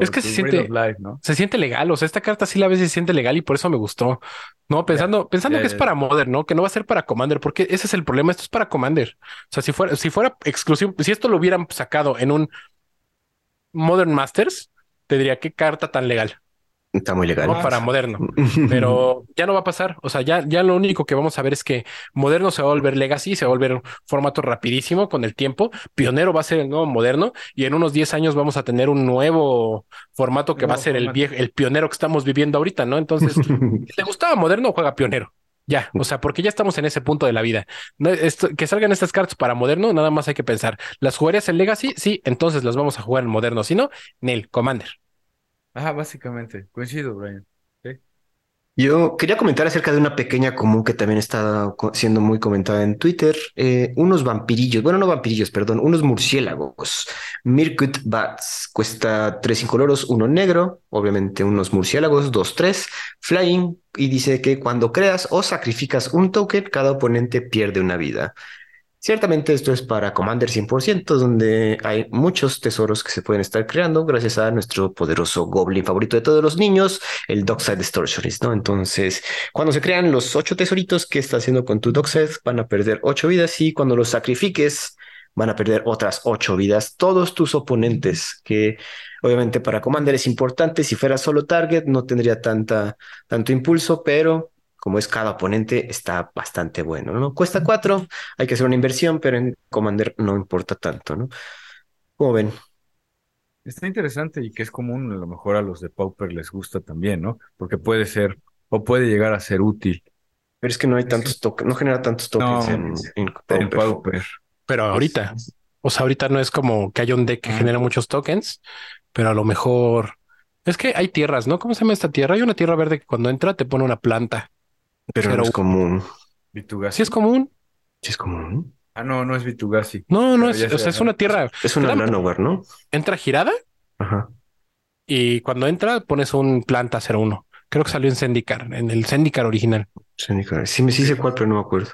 Es que se siente- Life, ¿no? Se siente legal, o sea, esta carta sí la ves y se siente legal y por eso me gustó. No, pensando, pensando que es para Modern, ¿no? Que no va a ser para Commander, porque ese es el problema. Esto es para Commander. O sea, si fuera, si fuera exclusivo, si esto lo hubieran sacado en un Modern Masters, te diría qué carta tan legal, Está muy legal. ¿no? Para Moderno. Pero ya no va a pasar. O sea, ya, ya lo único que vamos a ver es que Moderno se va a volver Legacy, se va a volver un formato rapidísimo con el tiempo. Pionero va a ser el nuevo Moderno y en unos 10 años vamos a tener un nuevo formato que va a ser el viejo, el pionero que estamos viviendo ahorita, ¿no? Entonces, si te gustaba Moderno, juega Pionero. Ya, o sea, porque ya estamos en ese punto de la vida. No, esto- que salgan estas cartas para Moderno, nada más hay que pensar. ¿Las jugarías en Legacy? Sí, entonces las vamos a jugar en Moderno. Si no, Nel, Commander. Ajá, básicamente. Coincido, Brian. Yo quería comentar acerca de una pequeña común que también está siendo muy comentada en Twitter. Eh, unos vampirillos, bueno, no vampirillos, perdón, unos murciélagos. Mirkut Bats cuesta tres incoloros, uno negro, obviamente unos murciélagos, dos, tres, flying, y dice que cuando creas o sacrificas un token, cada oponente pierde una vida. Ciertamente esto es para Commander 100%, donde hay muchos tesoros que se pueden estar creando gracias a nuestro poderoso Goblin favorito de todos los niños, el Dockside Distortionist, ¿no? Entonces, cuando se crean los ocho tesoritos que estás haciendo con tu Dockside, van a perder ocho vidas y cuando los sacrifiques, van a perder otras ocho vidas. Todos tus oponentes, que obviamente para Commander es importante, si fuera solo target no tendría tanta, tanto impulso, pero como es cada oponente, está bastante bueno, ¿no? Cuesta cuatro, hay que hacer una inversión, pero en Commander no importa tanto, ¿no? Como ven, Está interesante y que es común, a lo mejor a los de Pauper les gusta también, ¿no? Porque puede ser, o puede llegar a ser útil pero es que no hay tantos tokens, no genera tantos tokens No, en, en en Pauper. Pero ahorita, o sea, ahorita no es como que haya un deck que genera muchos tokens, pero a lo mejor es que hay tierras, ¿no? ¿Cómo se llama esta tierra? Hay una tierra verde que cuando entra te pone una planta. Pero no es común. Vitugasi. Sí es común. Sí es común. Ah, no, no es Vitugasi. No, no Pero es, o sea, es una tierra, Es una nanoware, ¿no? entra girada Ajá. y cuando entra pones un planta 01. Creo que salió en Zendikar, en el Zendikar original. Sí, sí me sí sé cuál, pero no me acuerdo.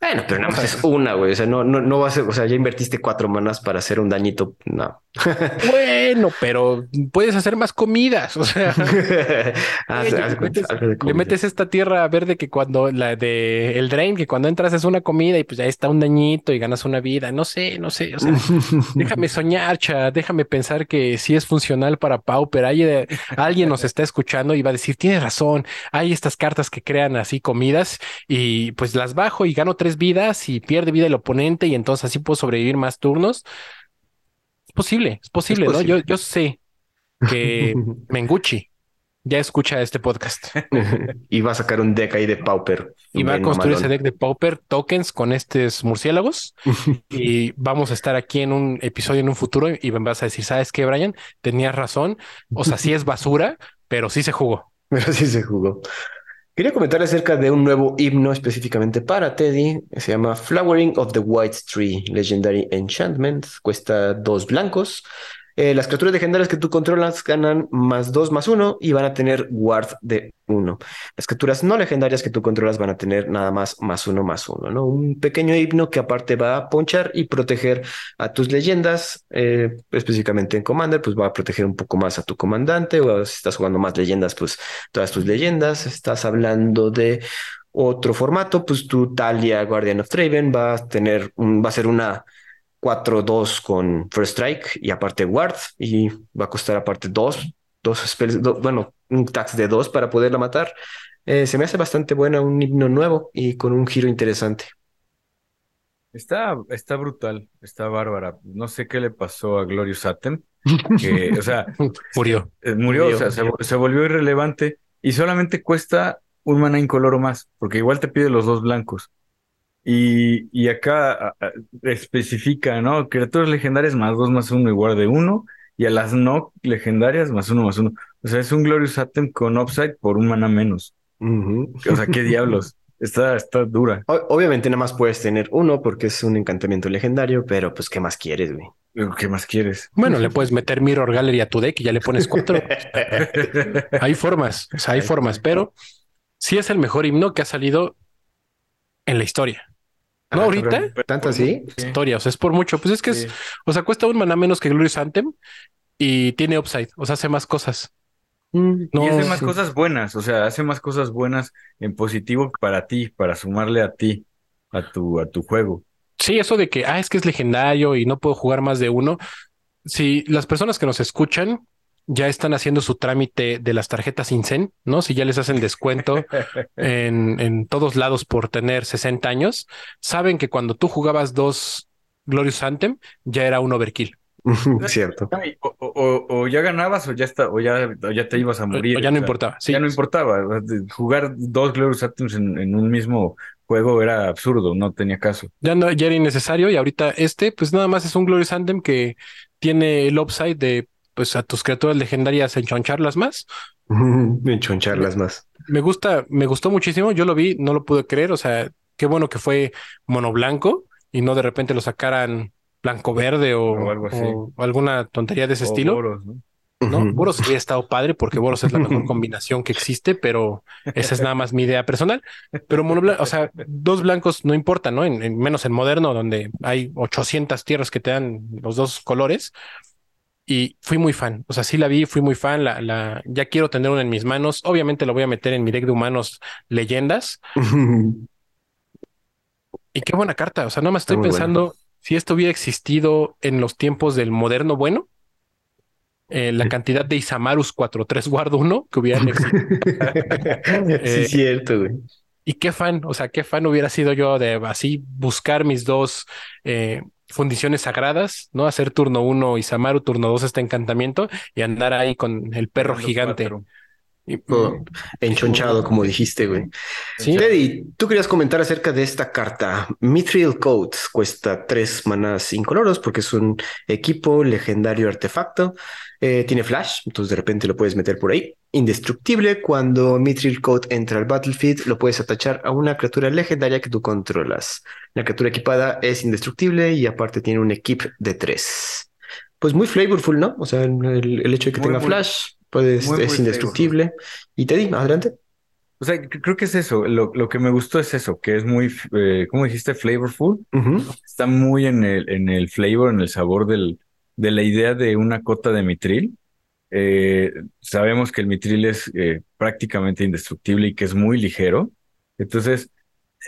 Bueno, pero nada más es una, güey. O sea, no, no, no va a ser, o sea, ya invertiste cuatro manas para hacer un dañito. No. Bueno, pero puedes hacer más comidas, o sea. Oye, haz le, metes, le esta tierra verde que cuando la de el drain, que cuando entras es una comida y pues ya está un dañito y ganas una vida. No sé, no sé. O sea, déjame soñar, cha, déjame pensar que sí es funcional para Pauper. Hay, eh, alguien nos está escuchando y va a decir, tienes razón. Hay estas cartas que crean así comidas y pues las bajo y gano tres vidas y pierde vida el oponente y entonces así puedo sobrevivir más turnos. Es posible, es posible, ¿no? posible. Yo, yo sé que Menguchi ya escucha este podcast y va a sacar un deck ahí de Pauper. y va a construir ese deck de Pauper tokens con estos murciélagos y vamos a estar aquí en un episodio en un futuro y me vas a decir, ¿sabes qué, Brian? Tenías razón. O sea, sí es basura, pero sí se jugó. Pero sí se jugó. Quería comentar acerca de un nuevo himno específicamente para Teddy. Se llama Flowering of the White Tree Legendary Enchantment. Cuesta dos blancos. Eh, las criaturas legendarias que tú controlas ganan más 2 más 1 y van a tener guard de 1. Las criaturas no legendarias que tú controlas van a tener nada más más 1 más 1, ¿no? Un pequeño himno que aparte va a ponchar y proteger a tus leyendas, eh, específicamente en Commander, pues va a proteger un poco más a tu comandante o si estás jugando más leyendas, pues todas tus leyendas. Estás hablando de otro formato, pues tu Talia Guardian of Traven va a tener va a ser una 4-2 con First Strike y aparte Ward y va a costar aparte 2, dos spells, bueno, un tax de 2 para poderla matar. Eh, se me hace bastante buena, un himno nuevo y con un giro interesante. Está, está brutal, está bárbara. No sé qué le pasó a Glorious Atem, que, o sea, murió. Eh, murió, o sea, se, se, volvió irrelevante y solamente cuesta un mana incoloro más, porque igual te pide los dos blancos. Y, y acá especifica, ¿no? Criaturas legendarias más dos más uno igual de uno. Y a las no legendarias más uno más uno. O sea, es un Glorious Atem con upside por un mana menos. O sea, qué diablos. Está, está dura. obviamente nada más puedes tener uno porque es un encantamiento legendario, pero pues ¿qué más quieres, güey? ¿Qué más quieres? Bueno, le puedes meter Mirror Gallery a tu deck y ya le pones cuatro. hay formas, o sea, hay formas, pero sí es el mejor himno que ha salido en la historia. No, ahorita. ¿Tanto así? Historia, o sea, es por mucho. Pues es que es, o sea, cuesta un maná menos que Glorious Anthem y tiene upside, o sea, hace más cosas. Mm, y hace más cosas buenas, o sea, hace más cosas buenas en positivo para ti, para sumarle a ti, a tu, a tu juego. Sí, eso de que, ah, es que es legendario y no puedo jugar más de uno. Si las personas que nos escuchan ya están haciendo su trámite de las tarjetas INSEN, ¿no? Si ya les hacen descuento en, en, todos lados por tener 60 años, saben que cuando tú jugabas dos Glorious Anthem, ya era un overkill. Cierto. O, ya ganabas o ya está, o ya, ya te ibas a morir. O ya no importaba. Ya no importaba. Jugar dos Glorious Anthems en, en, un mismo juego era absurdo, no tenía caso. Ya no, ya era innecesario. Y ahorita este, pues nada más es un Glorious Anthem que tiene el upside de pues a tus criaturas legendarias enchoncharlas más. enchoncharlas más. Me gusta, me gustó muchísimo. Yo lo vi, no lo pude creer. O sea, qué bueno que fue mono blanco y no de repente lo sacaran blanco verde o, algo así. o alguna tontería de ese estilo. Boros, ¿no? ¿no? Boros habría estado padre porque Boros es la mejor combinación que existe, pero esa es nada más mi idea personal. Pero mono blanco, o sea, dos blancos no importa, ¿no? En, menos en moderno, donde hay 800 tierras que te dan los dos colores y fui muy fan. O sea, sí la vi, fui muy fan. La, la, ya quiero tener una en mis manos. Obviamente lo voy a meter en mi deck de humanos leyendas. y qué buena carta. O sea, no me estoy pensando si esto hubiera existido en los tiempos del moderno bueno. Eh, la cantidad de Isamarus 4-3 guardo 1 que hubieran existido. sí, eh, cierto, güey. Y qué fan, o sea, qué fan hubiera sido yo de así buscar mis dos eh, fundiciones sagradas, ¿no? Hacer turno uno y Samaru, turno dos este encantamiento y andar ahí con el perro gigante. Enchonchado, como dijiste, güey. Sí. Teddy, tú querías comentar acerca de esta carta. Mithril Code cuesta tres manas incoloros porque es un equipo legendario artefacto. Eh, tiene flash, entonces de repente lo puedes meter por ahí. Indestructible, cuando Mithril Code entra al battlefield, lo puedes atachar a una criatura legendaria que tú controlas. La criatura equipada es indestructible y aparte tiene un equip de tres. Pues muy flavorful, ¿no? O sea, el, hecho de que tenga flash pues, es indestructible. Y te digo, adelante. O sea, creo que es eso. Lo, lo, que me gustó es eso, que es muy, eh, ¿cómo dijiste? Flavorful. Está muy en el, en el flavor, en el sabor del, de la idea de una cota de mitril. Eh, sabemos que el mitril es eh, prácticamente indestructible y que es muy ligero. Entonces,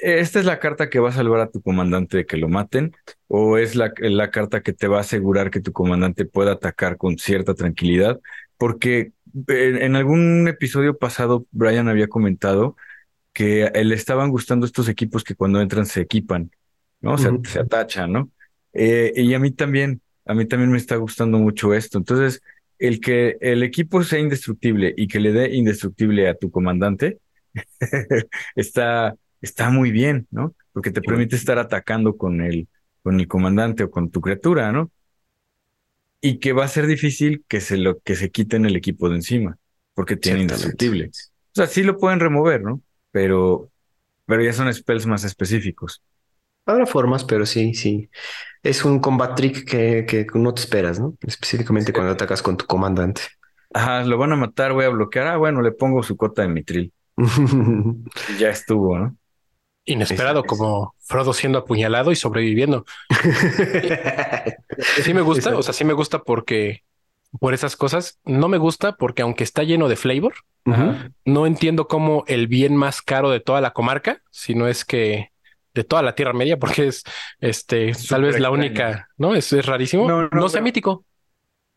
esta es la carta que va a salvar a tu comandante de que lo maten, o es la, la carta que te va a asegurar que tu comandante pueda atacar con cierta tranquilidad, porque en, algún episodio pasado Brian había comentado que le estaban gustando estos equipos que cuando entran se equipan, ¿no? O sea, se atachan, ¿no? Eh, y a mí también, a mí también me está gustando mucho esto. Entonces, el que el equipo sea indestructible y que le dé indestructible a tu comandante, está, está muy bien, ¿no? Porque te permite estar atacando con el, con el comandante o con tu criatura, ¿no? Y que va a ser difícil que se lo que se quiten el equipo de encima, porque tiene indestructible. O sea, sí lo pueden remover, ¿no? Pero, pero ya son spells más específicos. habrá formas, pero sí, sí. Es un combat trick que, que no te esperas, ¿no? Específicamente cuando atacas con tu comandante. Ajá, lo van a matar, voy a bloquear. Ah, bueno, le pongo su cota de mitril. ya estuvo, ¿no? Inesperado, como Frodo siendo apuñalado y sobreviviendo. sí me gusta, o sea, sí me gusta porque por esas cosas. No me gusta porque aunque está lleno de flavor, no entiendo cómo el bien más caro de toda la comarca, si no es que de toda la Tierra Media, porque es este tal vez la única, ¿no? Es, es rarísimo. No, sea mítico.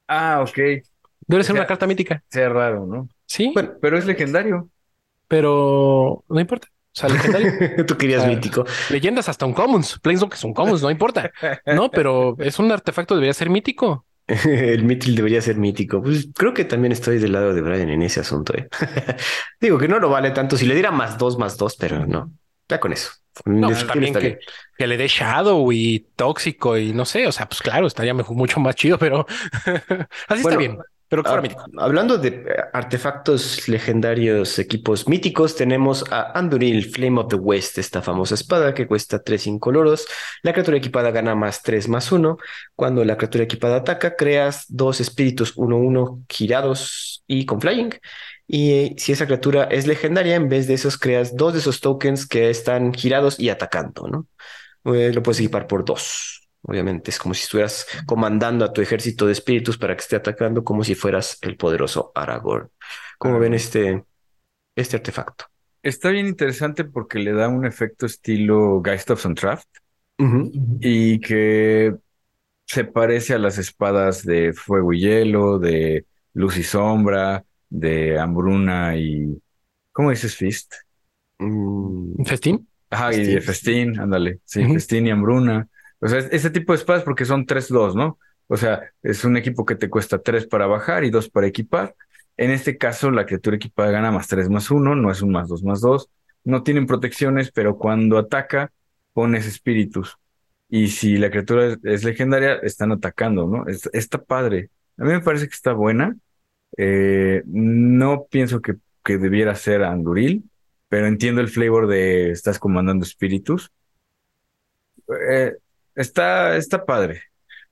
Ah, ok. Debe ser una carta mítica. Sea raro, ¿no? Sí. pero es legendario. Pero no importa. O sea, legendario. Tú querías mítico. Leyendas hasta un commons. que son commons, no importa. No, pero es un artefacto, debería ser mítico. el Mithril debería ser mítico. Pues creo que también estoy del lado de Brian en ese asunto. ¿eh? Digo que no lo vale tanto. Si le diera más dos, más dos, pero no. Ya con eso. No, pues también que, que, le dé Shadow y tóxico y no sé. O sea, pues claro, estaría mejor, mucho más chido, pero así está bien. Pero Hablando de eh, artefactos legendarios, equipos míticos, tenemos a Anduril, Flame of the West, esta famosa espada que cuesta 3 incoloros. La criatura equipada gana más 3 más 1. Cuando la criatura equipada ataca, creas dos espíritus 1-1 girados y con flying. Y si esa criatura es legendaria, en vez de esos creas dos de esos tokens que están girados y atacando, ¿no? Eh, lo puedes equipar por dos. Obviamente es como si estuvieras comandando a tu ejército de espíritus para que esté atacando como si fueras el poderoso Aragorn. ¿Cómo ven este, este artefacto? Está bien interesante porque le da un efecto estilo Geist of Suntraft y que se parece a las espadas de Fuego y Hielo, de Luz y Sombra, de Hambruna y... ¿Cómo dices Fist? Mm. ¿Festín? Ajá, y de Festín, ándale. Sí, Festín y Hambruna. O sea, ese tipo de espadas porque son 3-2, ¿no? O sea, es un equipo que te cuesta 3 para bajar y 2 para equipar. En este caso, la criatura equipada gana más 3 más 1, no es un más 2 más 2. No tienen protecciones, pero cuando ataca, pones espíritus. Y si la criatura es, legendaria, están atacando, ¿no? está padre. A mí me parece que está buena. Eh, no pienso que, que debiera ser Anduril, pero entiendo el flavor de estás comandando espíritus. Eh, Está, está padre.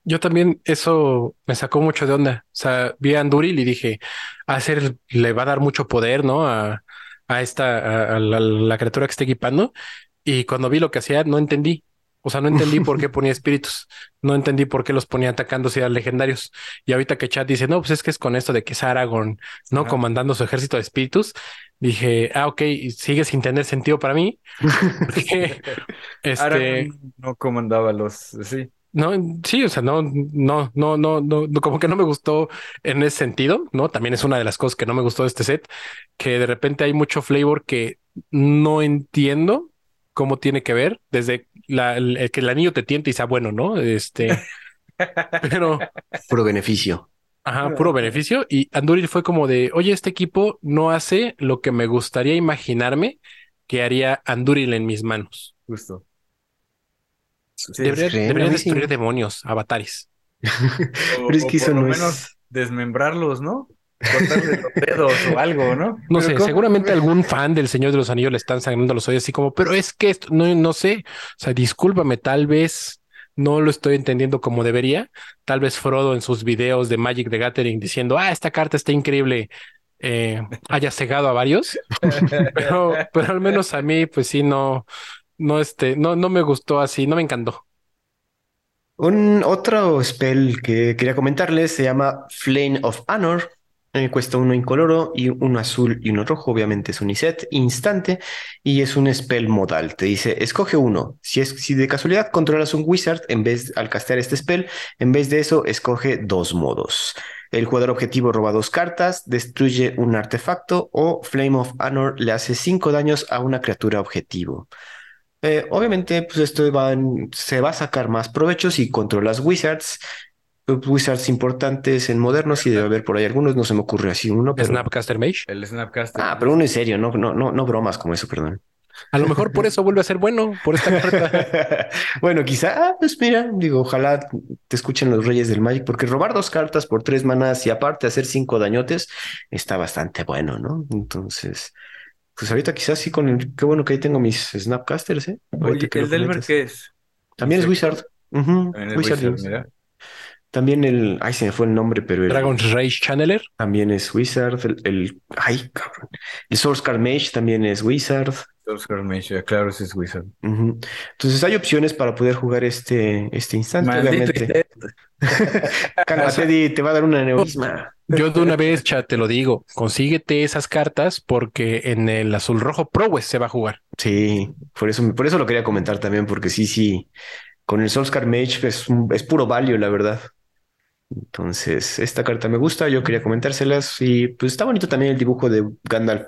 Yo también eso me sacó mucho de onda. O sea, vi a Anduril y dije, hacer, le va a dar mucho poder, ¿no? A, a esta, a, la, criatura que está equipando. Y cuando vi lo que hacía, no entendí. O sea, no entendí por qué ponía espíritus. No entendí por qué los ponía atacando si eran legendarios. Y ahorita que Chat dice, no, pues es que es con esto de que es Aragorn, ¿no? Comandando su ejército de espíritus. Dije, ah, ok, sigue sin tener sentido para mí. este... no comandaba los, sí. No, sí, o sea, no, no, no, no, no, como que no me gustó en ese sentido, ¿no? También es una de las cosas que no me gustó de este set, que de repente hay mucho flavor que no entiendo cómo tiene que ver, desde la, el, que el anillo te tiente y sea bueno, ¿no? Este, pero... Puro beneficio. Ajá, puro beneficio. Y Anduril fue como de, oye, este equipo no hace lo que me gustaría imaginarme que haría Anduril en mis manos. Justo. debería, destruir demonios, avatares. Pero es que eso no menos desmembrarlos, ¿no? Cortarle los dedos o algo, ¿no? No sé, seguramente algún fan del Señor de los Anillos le están sangrando los oídos así como, pero es que esto, no, no sé, o sea, discúlpame, tal vez no lo estoy entendiendo como debería. Tal vez Frodo en sus videos de Magic the Gathering diciendo, ah, esta carta está increíble, eh, haya cegado a varios, pero, pero al menos a mí, pues sí, no, no, este, no, no me gustó así, no me encantó. Un otro spell que quería comentarles se llama Flame of Honor. Eh, cuesta uno incoloro y uno azul y uno rojo. Obviamente es un iset instante y es un spell modal. Te dice, escoge uno. Si, es, si de casualidad controlas un wizard, en vez al castear este spell, en vez de eso, escoge dos modos. El jugador objetivo roba dos cartas, destruye un artefacto o Flame of Honor le hace cinco daños a una criatura objetivo. Eh, obviamente, pues esto se va a sacar más provecho si controlas wizards wizards importantes en modernos y debe haber por ahí algunos, no se me ocurre así uno. Snapcaster Mage. El Snapcaster. Ah, pero uno en serio, no, no, no, no bromas como eso, perdón. A lo mejor por eso vuelve a ser bueno, por esta carta. bueno, quizá, ah, pues mira, digo, ojalá te escuchen los reyes del Magic, porque robar dos cartas por tres manas y aparte hacer cinco dañotes está bastante bueno, ¿no? Entonces, pues ahorita quizás sí con el, qué bueno que ahí tengo mis Snapcasters, ¿eh? Oye, ¿el Delver qué es? También es. Wizard. Ujú, También es Wizard. Wizard, mira. También el. Ay, se me fue el nombre, pero el- Dragon's Rage Channeler. también es Wizard. El, el- Ay, cabrón. El Source Card Mage también es Wizard. Oscar Mage, claro, ese es Wizard. Entonces hay opciones para poder jugar este, este instante, Maldito obviamente. Cálmate, te va a dar una neurisma. Yo de una vez, chat, te lo digo, consíguete esas cartas porque en el azul rojo Prowess se va a jugar. Sí, por eso, por eso lo quería comentar también, porque sí, sí, con el Soulscar Mage es, un- es puro value, la verdad. Entonces, esta carta me gusta, yo quería comentárselas y pues está bonito también el dibujo de Gandalf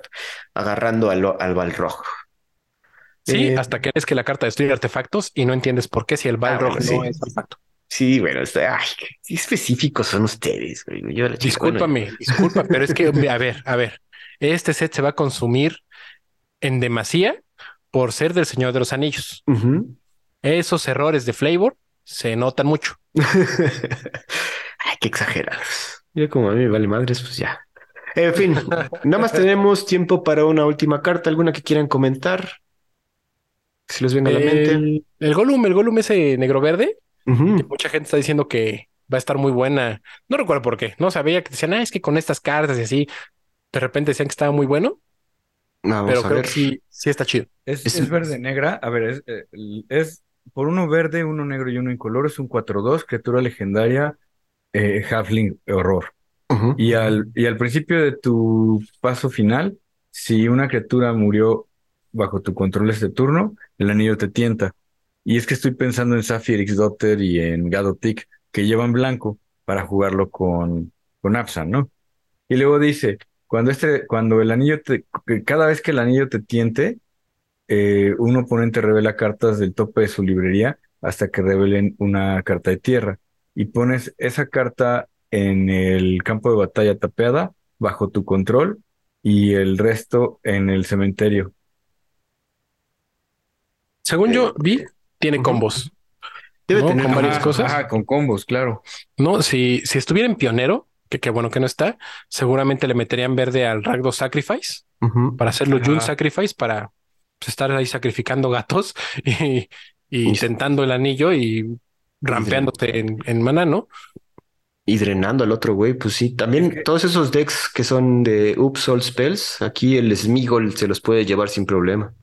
agarrando al, al Balrog. Sí, Eh, hasta que es que la carta destruye artefactos y no entiendes por qué si el Balrog bueno, no sí. es artefacto. Sí, bueno, está, ay, qué específicos son ustedes. Yo la Discúlpame, disculpa, pero es que, a ver, a ver, este set se va a consumir en demasía por ser del Señor de los Anillos. Esos errores de flavor se notan mucho. Ay, qué exagerados. Yo como a mí me vale madres, pues ya. En fin, nada más tenemos tiempo para una última carta, alguna que quieran comentar. Si les venga a la mente. El, Gollum, el Gollum ese negro verde, que mucha gente está diciendo que va a estar muy buena. No recuerdo por qué, no sabía que decían, ah, es que con estas cartas y así, de repente decían que estaba muy bueno, Vamos pero a creo ver. que sí, sí está chido. Es, Es- es verde negra. A ver, es, eh, es por uno verde, uno negro y uno incoloro. Es un 4-2, criatura legendaria, eh, Halfling Horror. Y al, y al principio de tu paso final, si una criatura murió bajo tu control este turno, el anillo te tienta. Y es que estoy pensando en Saphir Daughter y en Gadotic, que llevan blanco para jugarlo con, con Absan, ¿no? Y luego dice, cuando este, cuando el anillo te, cada vez que el anillo te tiente, eh, un oponente revela cartas del tope de su librería hasta que revelen una carta de tierra. Y pones esa carta en el campo de batalla tapeada, bajo tu control, y el resto en el cementerio. Según yo vi, tiene combos. Debe ¿no? tener Con varias Ajá, cosas. ajá, con combos, claro. No, si, si estuviera en pionero, que qué bueno que no está, seguramente le meterían verde al Ragdo Sacrifice para hacerlo. June Sacrifice para pues, estar ahí sacrificando gatos y, y intentando el anillo y rampeándote en, en maná, ¿no? Y drenando al otro güey, pues sí. También todos esos decks que son de All Spells, aquí el Smigol se los puede llevar sin problema.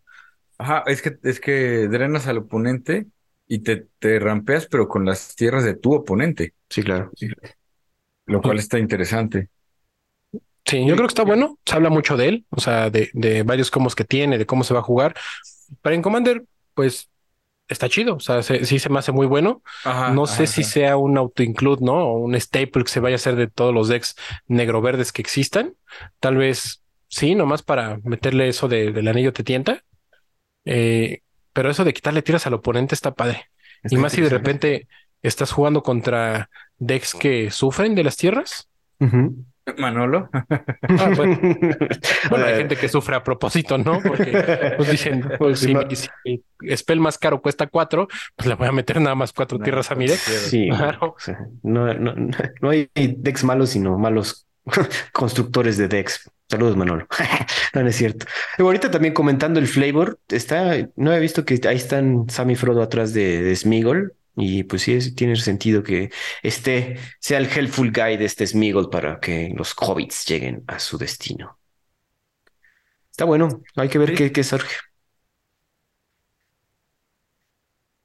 Ajá, es que, es que drenas al oponente y te, te rampeas, pero con las tierras de tu oponente, Sí, claro. lo cual está interesante. Sí, yo creo que está bueno. Se habla mucho de él, o sea, de, de varios combos que tiene, de cómo se va a jugar. Pero en Commander, pues está chido. O sea, se- sí se me hace muy bueno. Ajá, No ajá, sé si ajá. sea un auto-include, ¿no? O un staple que se vaya a hacer de todos los decks negro-verdes que existan. Tal vez sí, nomás para meterle eso de- del anillo te tienta. Eh, pero eso de quitarle tiras al oponente está padre. Está y más si de repente estás jugando contra decks que sufren de las tierras. Manolo. Ah, bueno. Bueno, hay gente que sufre a propósito, ¿no? Porque pues dicen, pues, si, mi- si mi spell más caro cuesta cuatro, pues le voy a meter nada más cuatro tierras a mi deck. Sí, Claro. o sea, no, no, no hay decks malos, sino malos constructores de decks. Saludos, Manolo. No, no es cierto. Y ahorita también comentando el flavor, está, no he visto que ahí están Sam y Frodo atrás de, de Smigol. Y pues sí, es- tiene sentido que este sea el helpful guy de este Smigol para que los hobbits lleguen a su destino. Está bueno, hay que ver Sí. qué, qué surge.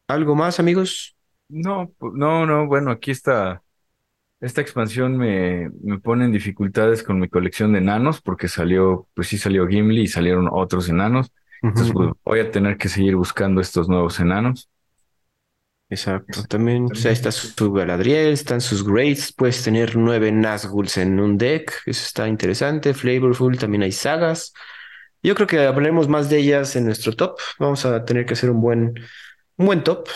¿Algo más, amigos? No, no, no, bueno, aquí está. Esta expansión me, me pone en dificultades con mi colección de enanos, porque salió, pues sí salió Gimli y salieron otros enanos. Entonces, pues, voy a tener que seguir buscando estos nuevos enanos. Exacto. También, o sea, ahí está su Galadriel, están sus Greats, puedes tener nueve Nazguls en un deck, eso está interesante, flavorful, también hay sagas. Yo creo que hablaremos más de ellas en nuestro top. Vamos a tener que hacer un buen, un buen top.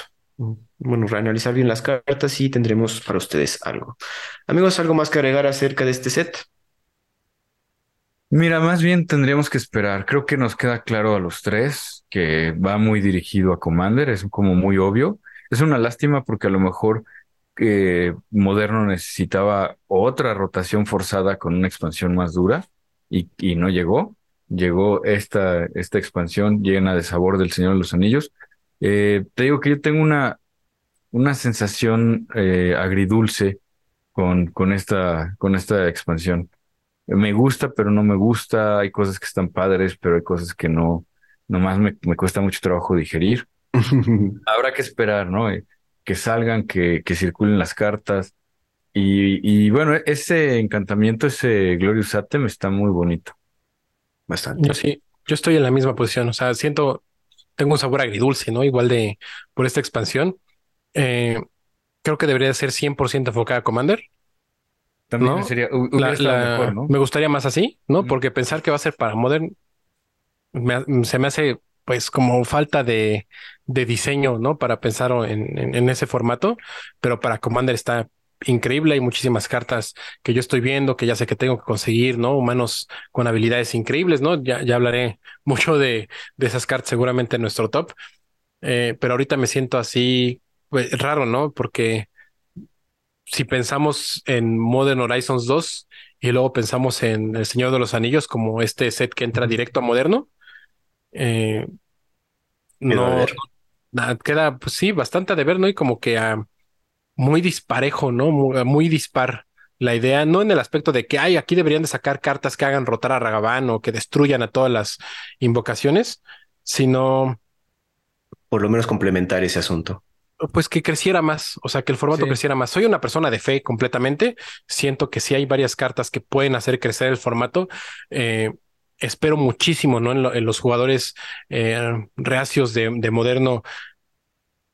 Bueno, reanalizar bien las cartas y tendremos para ustedes algo. Amigos, ¿algo más que agregar acerca de este set? Mira, más bien tendríamos que esperar. Creo que nos queda claro a los tres que va muy dirigido a Commander, es como muy obvio. Es una lástima porque a lo mejor eh, Moderno necesitaba otra rotación forzada con una expansión más dura y, no llegó. Llegó esta, esta expansión llena de sabor del Señor de los Anillos. Eh, te digo que yo tengo una, una sensación eh, agridulce con, con, esta, con esta expansión. Me gusta, pero no me gusta. Hay cosas que están padres, pero hay cosas que no, nomás me, me cuesta mucho trabajo digerir. Habrá que esperar, ¿no? Eh, que salgan, que, que circulen las cartas. Y, y bueno, ese encantamiento, ese Glorious Atem está muy bonito. Bastante. Yo sí, yo estoy en la misma posición. O sea, siento, tengo un sabor agridulce, ¿no? Igual de por esta expansión. Eh, creo que debería ser 100% enfocada a Commander. También sería, mejor, ¿no? Me gustaría más así, ¿no? Porque pensar que va a ser para Modern se me hace pues como falta de, de diseño, ¿no? Para pensar en, en, ese formato, pero para Commander está increíble, hay muchísimas cartas que yo estoy viendo, que ya sé que tengo que conseguir, ¿no? Humanos con habilidades increíbles, ¿no? Ya, ya hablaré mucho de, de esas cartas seguramente en nuestro top, eh, pero ahorita me siento así, pues, raro, ¿no? Porque si pensamos en Modern Horizons 2 y luego pensamos en El Señor de los Anillos como este set que entra directo a moderno, eh, no, queda, pues sí, bastante de ver, ¿no? Y como que ah, muy disparejo, ¿no? Muy, dispar la idea, no en el aspecto de que, ay, aquí deberían de sacar cartas que hagan rotar a Ragavan o que destruyan a todas las invocaciones, sino... Por lo menos complementar ese asunto. Pues que creciera más, o sea, que el formato creciera más. Soy una persona de fe completamente. Siento que sí hay varias cartas que pueden hacer crecer el formato. Eh, espero muchísimo, ¿no? En, los jugadores eh, reacios de, moderno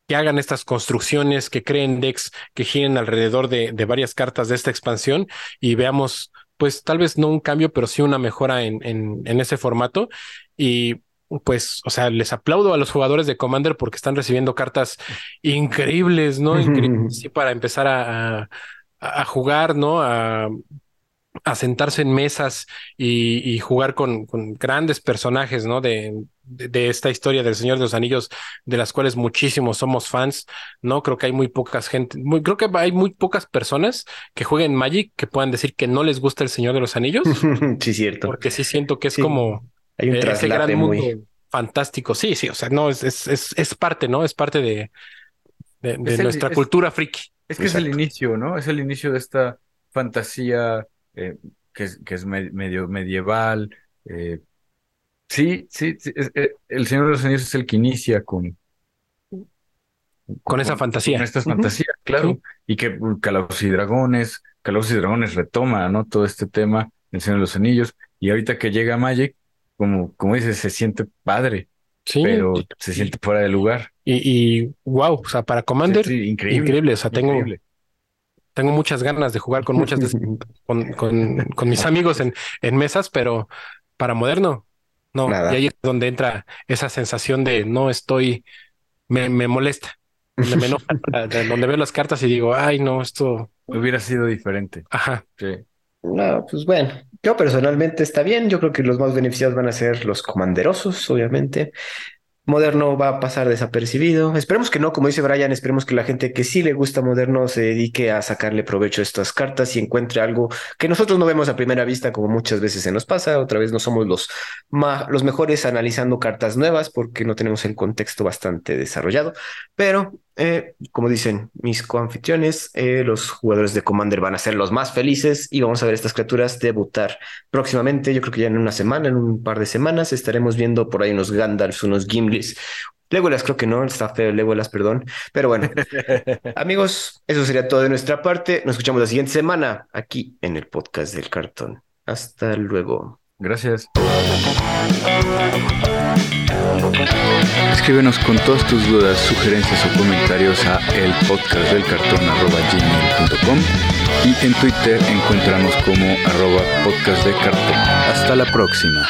que hagan estas construcciones, que creen decks, que giren alrededor de, varias cartas de esta expansión y veamos, pues tal vez no un cambio, pero sí una mejora en, en, ese formato. Y pues, o sea, les aplaudo a los jugadores de Commander porque están recibiendo cartas increíbles, ¿no? Increíbles, sí, para empezar a, a jugar, ¿no? A a sentarse en mesas y, jugar con, con, grandes personajes, ¿no? De, de, esta historia del Señor de los Anillos, de las cuales muchísimos somos fans, ¿no? Creo que hay muy pocas gente, muy, creo que hay muy pocas personas que jueguen Magic que puedan decir que no les gusta el Señor de los Anillos. sí, cierto. Porque sí siento que es como hay un ese gran mundo fantástico. Sí, sí, o sea, no, es, es, es, parte, ¿no? Es parte de, de, nuestra cultura friki. Es que es el inicio, ¿no? Es el inicio de esta fantasía eh, que, es, que es medio medieval. Eh, sí, sí, eh, el Señor de los Anillos es el que inicia con... Con, esa fantasía. Con estas fantasías, claro. Y que Calabozos y Dragones, Calabozos y Dragones retoma, ¿no? Todo este tema, el Señor de los Anillos. Y ahorita que llega Magic, como, como dices, se siente padre. Sí. Pero se siente fuera de lugar. Y, y wow, o sea, para Commander, increíble, increíble. O sea, tengo, tengo muchas ganas de jugar con muchas con, con, mis amigos en, en mesas, pero para moderno, no. Y ahí es donde entra esa sensación de no estoy, me, me molesta, donde me enoja, donde veo las cartas y digo, ay, no, esto hubiera sido diferente. Ajá. Sí. No, pues bueno, yo personalmente está bien. Yo creo que los más beneficiados van a ser los comanderosos, obviamente. Moderno va a pasar desapercibido. Esperemos que no, como dice Brian, esperemos que la gente que sí le gusta Moderno se dedique a sacarle provecho a estas cartas y encuentre algo que nosotros no vemos a primera vista, como muchas veces se nos pasa. Otra vez no somos los, los mejores analizando cartas nuevas porque no tenemos el contexto bastante desarrollado, pero eh, como dicen mis coanfitriones, eh, los jugadores de Commander van a ser los más felices y vamos a ver estas criaturas debutar próximamente. Yo creo que ya en una semana, en un par de semanas, estaremos viendo por ahí unos Gandalfs, unos Gimlis. Legolas creo que no, está feo Legolas, perdón. Pero bueno, amigos, eso sería todo de nuestra parte. Nos escuchamos la siguiente semana aquí en el podcast del cartón. Hasta luego. Gracias. Escríbenos con todas tus dudas, sugerencias o comentarios a elpodcastdelcartón.com y en Twitter encontramos como arroba podcast de cartón. Hasta la próxima.